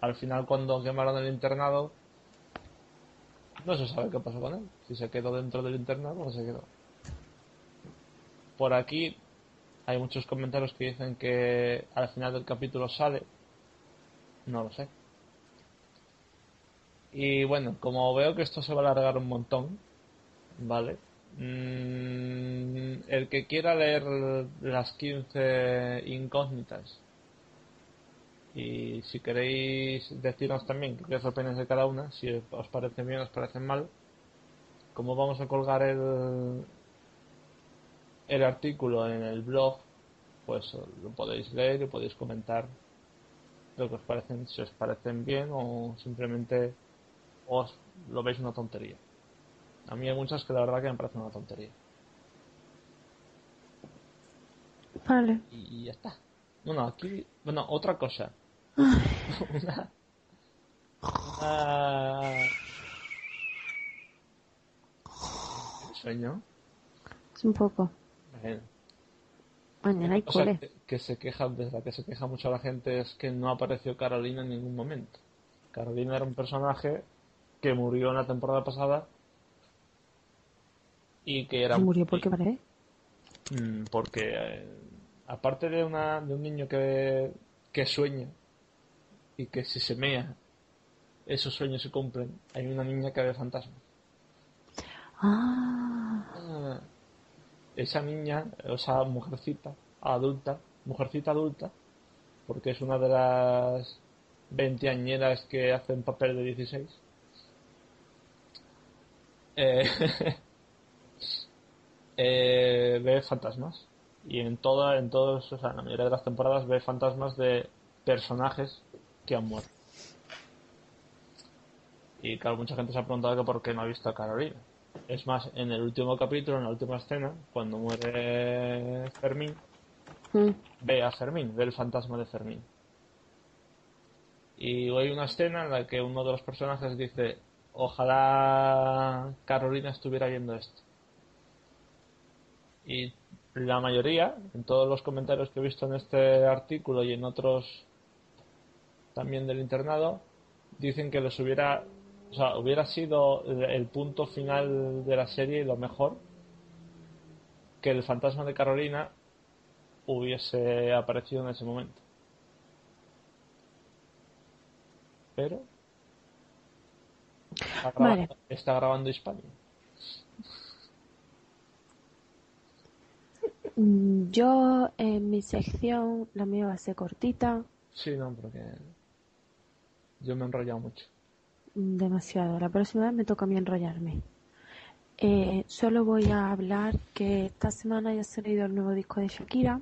Al final cuando quemaron el internado no se sabe qué pasó con él, si se quedó dentro del internado o no se quedó. Por aquí hay muchos comentarios que dicen que al final del capítulo sale. No lo sé. Y bueno, como veo que esto se va a alargar un montón, ¿vale? Mm, el que quiera leer las 15 incógnitas y si queréis decirnos también qué os opináis de cada una, si os parecen bien o os parecen mal, como vamos a colgar el, el artículo en el blog, pues lo podéis leer y podéis comentar lo que os parecen, si os parecen bien o simplemente os lo veis una tontería. A mí hay muchas que la verdad que me parecen una tontería. Vale. Y ya está. Bueno, aquí, bueno, otra cosa. una, una- ¿Sueño? Es un poco. Bueno. Mañana hay cole. que se queja, de la que se queja mucho la gente es que no apareció Carolina en ningún momento. Carolina era un personaje que murió en la temporada pasada y que era murió porque paré. Mm, porque eh, aparte de una de un niño que, que sueña y que si se mea esos sueños se cumplen hay una niña que ve fantasmas Ah. Ah, esa niña esa mujercita adulta mujercita adulta porque es una de las veinteañeras que hacen papel de 16 eh, eh, ve fantasmas. Y en toda en todos o sea en la mayoría de las temporadas ve fantasmas de personajes que han muerto. Y claro mucha gente se ha preguntado que por qué no ha visto a Carolina es más en el último capítulo en la última escena cuando muere Fermín Mm. ve a Fermín ve el fantasma de Fermín. Y hay una escena en la que uno de los personajes dice ojalá Carolina estuviera viendo esto y la mayoría, en todos los comentarios que he visto en este artículo y en otros también del internado, dicen que les hubiera, o sea, hubiera sido el, punto final de la serie y lo mejor que el fantasma de Carolina hubiese aparecido en ese momento. Pero está grabando, Vale. está grabando Hispania. Yo en mi sección, la mía va a ser cortita, Sí, no, porque yo me he enrollado mucho. demasiado. La próxima vez me toca a mí enrollarme. Eh, solo voy a hablar que esta semana ya ha salido el nuevo disco de Shakira,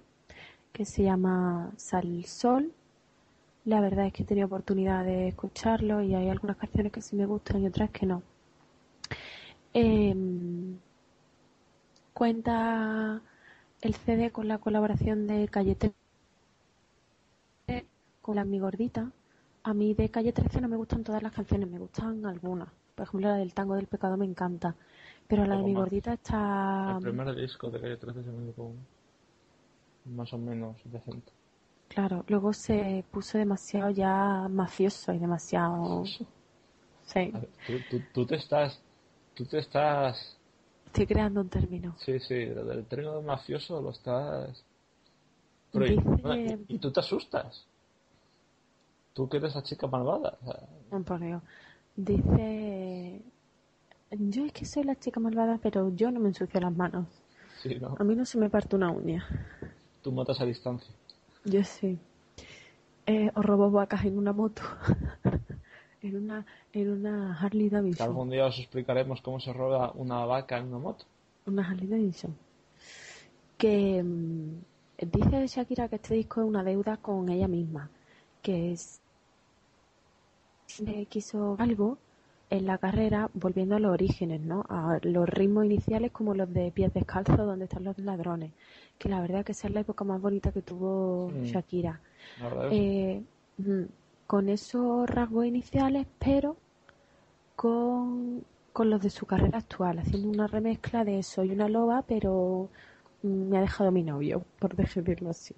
que se llama Sal Sol. La verdad es que he tenido oportunidad de escucharlo y hay algunas canciones que sí me gustan y otras que no. Em, cuenta el CD con la colaboración de Calle 13 con la Mi Gordita. A mí de Calle 13 no me gustan todas las canciones, me gustan algunas. Por ejemplo, la del Tango del Pecado me encanta. Pero la de Mi más. Gordita está... El primer disco de Calle 13 se me hizo más o menos decente. Claro, luego se puso demasiado ya mafioso y demasiado... Sí, ver, tú, tú, tú te estás... Tú te estás... estoy creando un término. Sí, sí, del término de mafioso lo estás... Dice- y, y tú te asustas. Tú que eres la chica malvada. o sea, por Dios. Dice... Yo es que soy la chica malvada, pero yo no me ensucio las manos. sí, ¿no? A mí no se me parte una uña. Tú matas a distancia. Yo sí. Eh, o robo vacas en una moto. en una en una Harley Davidson. algún día os explicaremos cómo se roba una vaca en una moto. Una Harley Davidson. Que mm, dice Shakira que este disco es una deuda con ella misma. Que es siempre quiso algo en la carrera volviendo a los orígenes, ¿no? A los ritmos iniciales como los de pies descalzos donde están los ladrones. Que la verdad que esa es la época más bonita que tuvo Mm. Shakira. Eh, ujú, con esos rasgos iniciales, pero con, con los de su carrera actual, haciendo una remezcla de soy una loba, pero mm, me ha dejado mi novio, por decirlo así.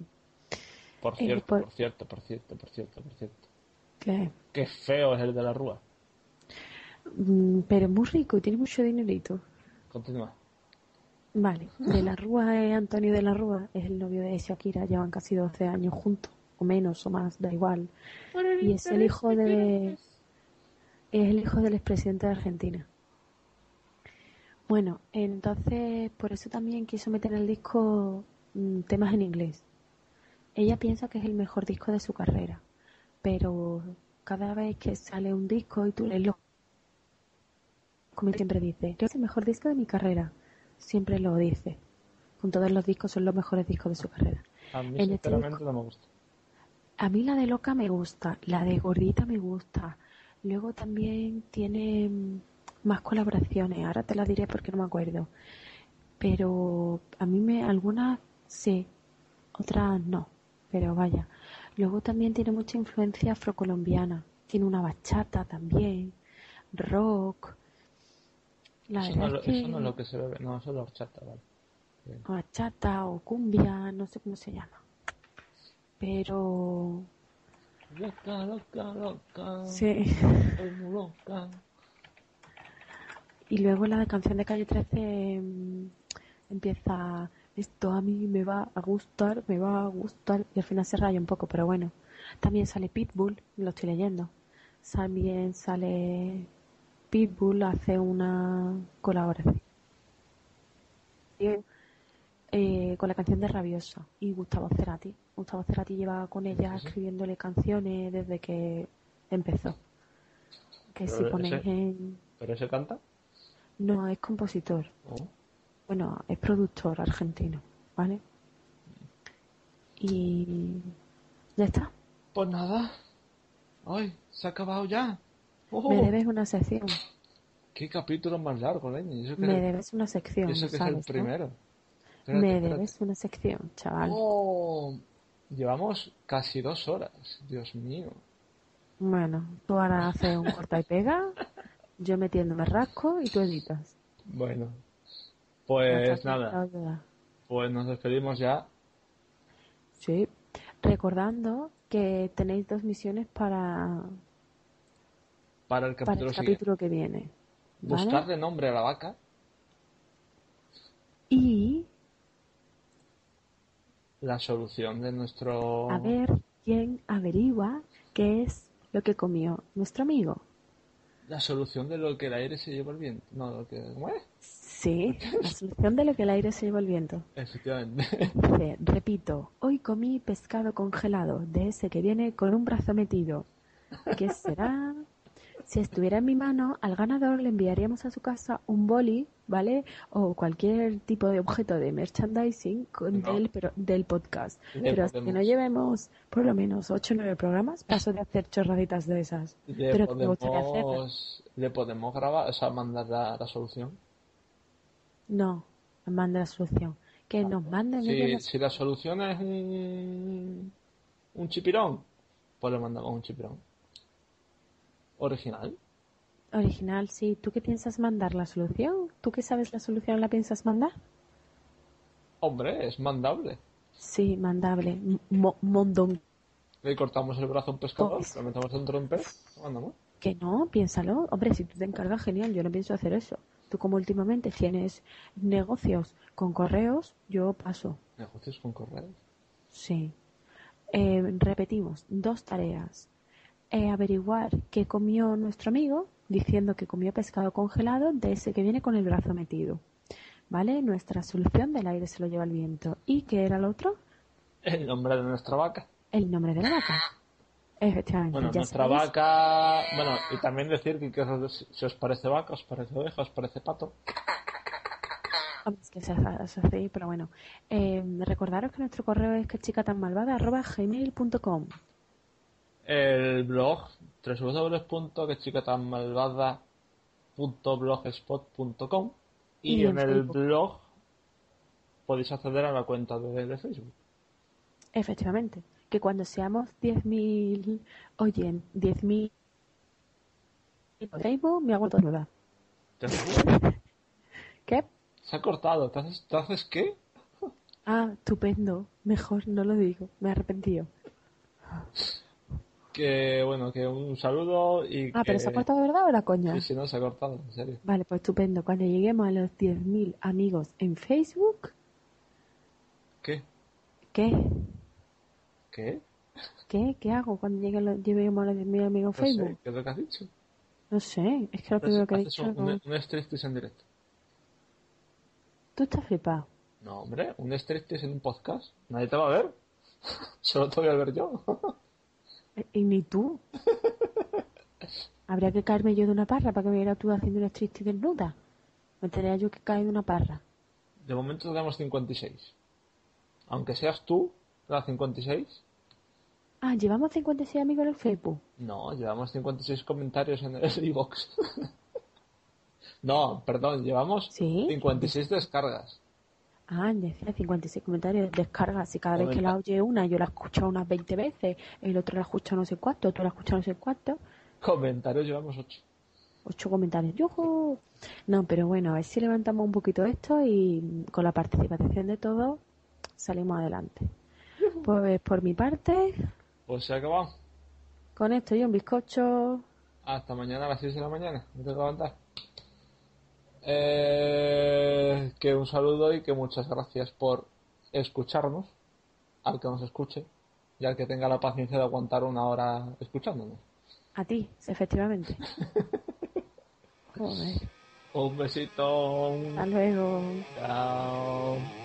Por eh, cierto, por- por cierto, por cierto, por cierto, por cierto. Que, Qué feo es el de la rúa. mm, pero es muy rico y tiene mucho dinerito. Continúa. Vale, de la Rúa es Antonio de la Rúa, es el novio de Shakira, llevan casi 12 años juntos, o menos o más, da igual. Y es el hijo de es el hijo del expresidente de Argentina. Bueno, entonces por eso también quiso meter en el disco mm, temas en inglés. Ella piensa que es el mejor disco de su carrera, pero cada vez que sale un disco y tú lees los como siempre dice, es el mejor disco de mi carrera. Siempre lo dice. Con todos los discos son los mejores discos de su carrera. A mí, En este sinceramente, disco- no me gusta. A mí la de Loca me gusta, la de Gordita me gusta. Luego también tiene mm, más colaboraciones, ahora te la diré porque no me acuerdo. Pero a mí me algunas sí, otras no, pero vaya. Luego también tiene mucha influencia afrocolombiana. Tiene una bachata también, rock. La Eso no, es lo- que eso no es lo que se bebe. No, eso es la horchata, vale. Bien. bachata o cumbia, no sé cómo se llama. Pero Loca, loca, loca. sí. Muy loca. Y luego la canción de Calle 13 mm, empieza, esto a mí me va a gustar, me va a gustar, y al final se raya un poco, pero bueno. También sale Pitbull, lo estoy leyendo. También sale Pitbull, hace una colaboración eh, con la canción de Rabiosa y Gustavo Cerati. Gustavo Cerati lleva con ella escribiéndole canciones desde que empezó. Que si ponéis ese- en... ¿Pero ese canta? No, es compositor. Oh. Bueno, es productor argentino, ¿vale? Y ya está. Pues nada. Ay, se ha acabado ya. Oh, Me debes una sección. Qué capítulo más largo, Leña. Y Eso que, Me es- debes una sección, eso que es el no? primero. Espérate, Me espérate. debes una sección, chaval. Oh, llevamos casi dos horas. Dios mío. Bueno, tú ahora haces un corta y pega, yo metiéndome rasco y tú editas. Bueno. Pues nada. Pues nos despedimos ya. Sí. Recordando que tenéis dos misiones para, Para el para capítulo el capítulo que viene. ¿vale? Buscarle nombre a la vaca. Y La solución de nuestro. a ver quién averigua qué es lo que comió nuestro amigo. La solución de lo que el aire se lleva el viento. No, lo que. ¿Cómo es? Sí, la solución de lo que el aire se lleva el viento. Efectivamente. Dice, repito, hoy comí pescado congelado, de ese que viene con un brazo metido. ¿Qué será? Si estuviera en mi mano, al ganador le enviaríamos a su casa un boli, ¿vale? O cualquier tipo de objeto de merchandising con No. del, pero, del podcast. Pero hasta que podemos- no llevemos por lo menos 8 o 9 programas, paso de hacer chorraditas de esas. Le pero que me gustaría podemos, le podemos grabar, o sea, mandar la, la solución. No, manda la solución. Que nos manden Si, ellos la- si la solución es un, un chipirón, pues le mandamos un chipirón. Original. original, sí. ¿Tú qué piensas mandar la solución? ¿Tú que sabes la solución la piensas mandar? Hombre, es mandable. Sí, mandable. Mo- mondón. Le cortamos el brazo a un pescador, Pues- lo metemos dentro de un pez, mandamos. Que no, piénsalo. Hombre, si tú te encargas, genial. Yo no pienso hacer eso. Tú como últimamente tienes negocios con correos, yo paso. Negocios con correos. Sí. Eh, repetimos, dos tareas. Eh, averiguar qué comió nuestro amigo, diciendo que comió pescado congelado de ese que viene con el brazo metido. ¿Vale? Nuestra solución del aire se lo lleva el viento. ¿Y qué era el otro? El nombre de nuestra vaca. El nombre de la vaca. Efectivamente. Bueno, nuestra sabéis. vaca. Bueno, y también decir que, que si os parece vaca, os parece oveja, os parece pato. Es que se hace así, pero bueno. Eh, recordaros que nuestro correo es que chica tan malvada gmail.com. El blog www.quechicatanmalvada.blogspot.com y, Y en el Facebook. blog podéis acceder a la cuenta de, de Facebook. Efectivamente. Que cuando seamos 10.000, oyen, 10.000 en Facebook, me hago nueva. ¿Te ¿Qué? Se ha cortado. ¿Te haces, te haces qué? Ah, estupendo. Mejor no lo digo. Me he arrepentido. Que bueno, que un saludo y Ah, que... pero ¿se ha cortado de verdad o era coña? Sí, sí, no, se ha cortado, en serio. Vale, pues estupendo. Cuando lleguemos a los 10.000 amigos en Facebook, ¿Qué? ¿qué? ¿Qué? ¿Qué? ¿Qué hago cuando lleguen los, lleguemos a los 10.000 amigos en No sé, Facebook? ¿qué es lo que has dicho? No sé, es que lo primero que he dicho... un, no- un, un striptease en directo. Tú estás flipado. No, hombre, un striptease en un podcast. Nadie te va a ver. Solo te voy a ver yo. Y ni tú. Habría que caerme yo de una parra para que me viera tú haciendo una striptease desnuda. Me tendría yo que caer de una parra. De momento tenemos 56. Aunque seas tú, la 56. Ah, llevamos 56 amigos en el Facebook. No, llevamos 56 comentarios en el iBox. no, perdón, llevamos ¿Sí? 56 descargas. Ah, decía 56 comentarios, descargas. Y cada vez que la oye una, yo la he escuchado unas 20 veces. El otro la ha escuchado no sé cuánto, otro la ha escuchado no sé cuánto. Comentarios llevamos 8. Ocho comentarios. ¡Yujú! No, pero bueno, a ver si levantamos un poquito esto y con la participación de todos salimos adelante. Pues por mi parte, Pues se ha acabado. con esto y un bizcocho. Hasta mañana a las 6 de la mañana. Me tengo que levantar. Eh, que un saludo y que muchas gracias por escucharnos. Al que nos escuche. Y al que tenga la paciencia de aguantar una hora escuchándonos. A ti, efectivamente. Joder. Un besito. Hasta luego. Chao.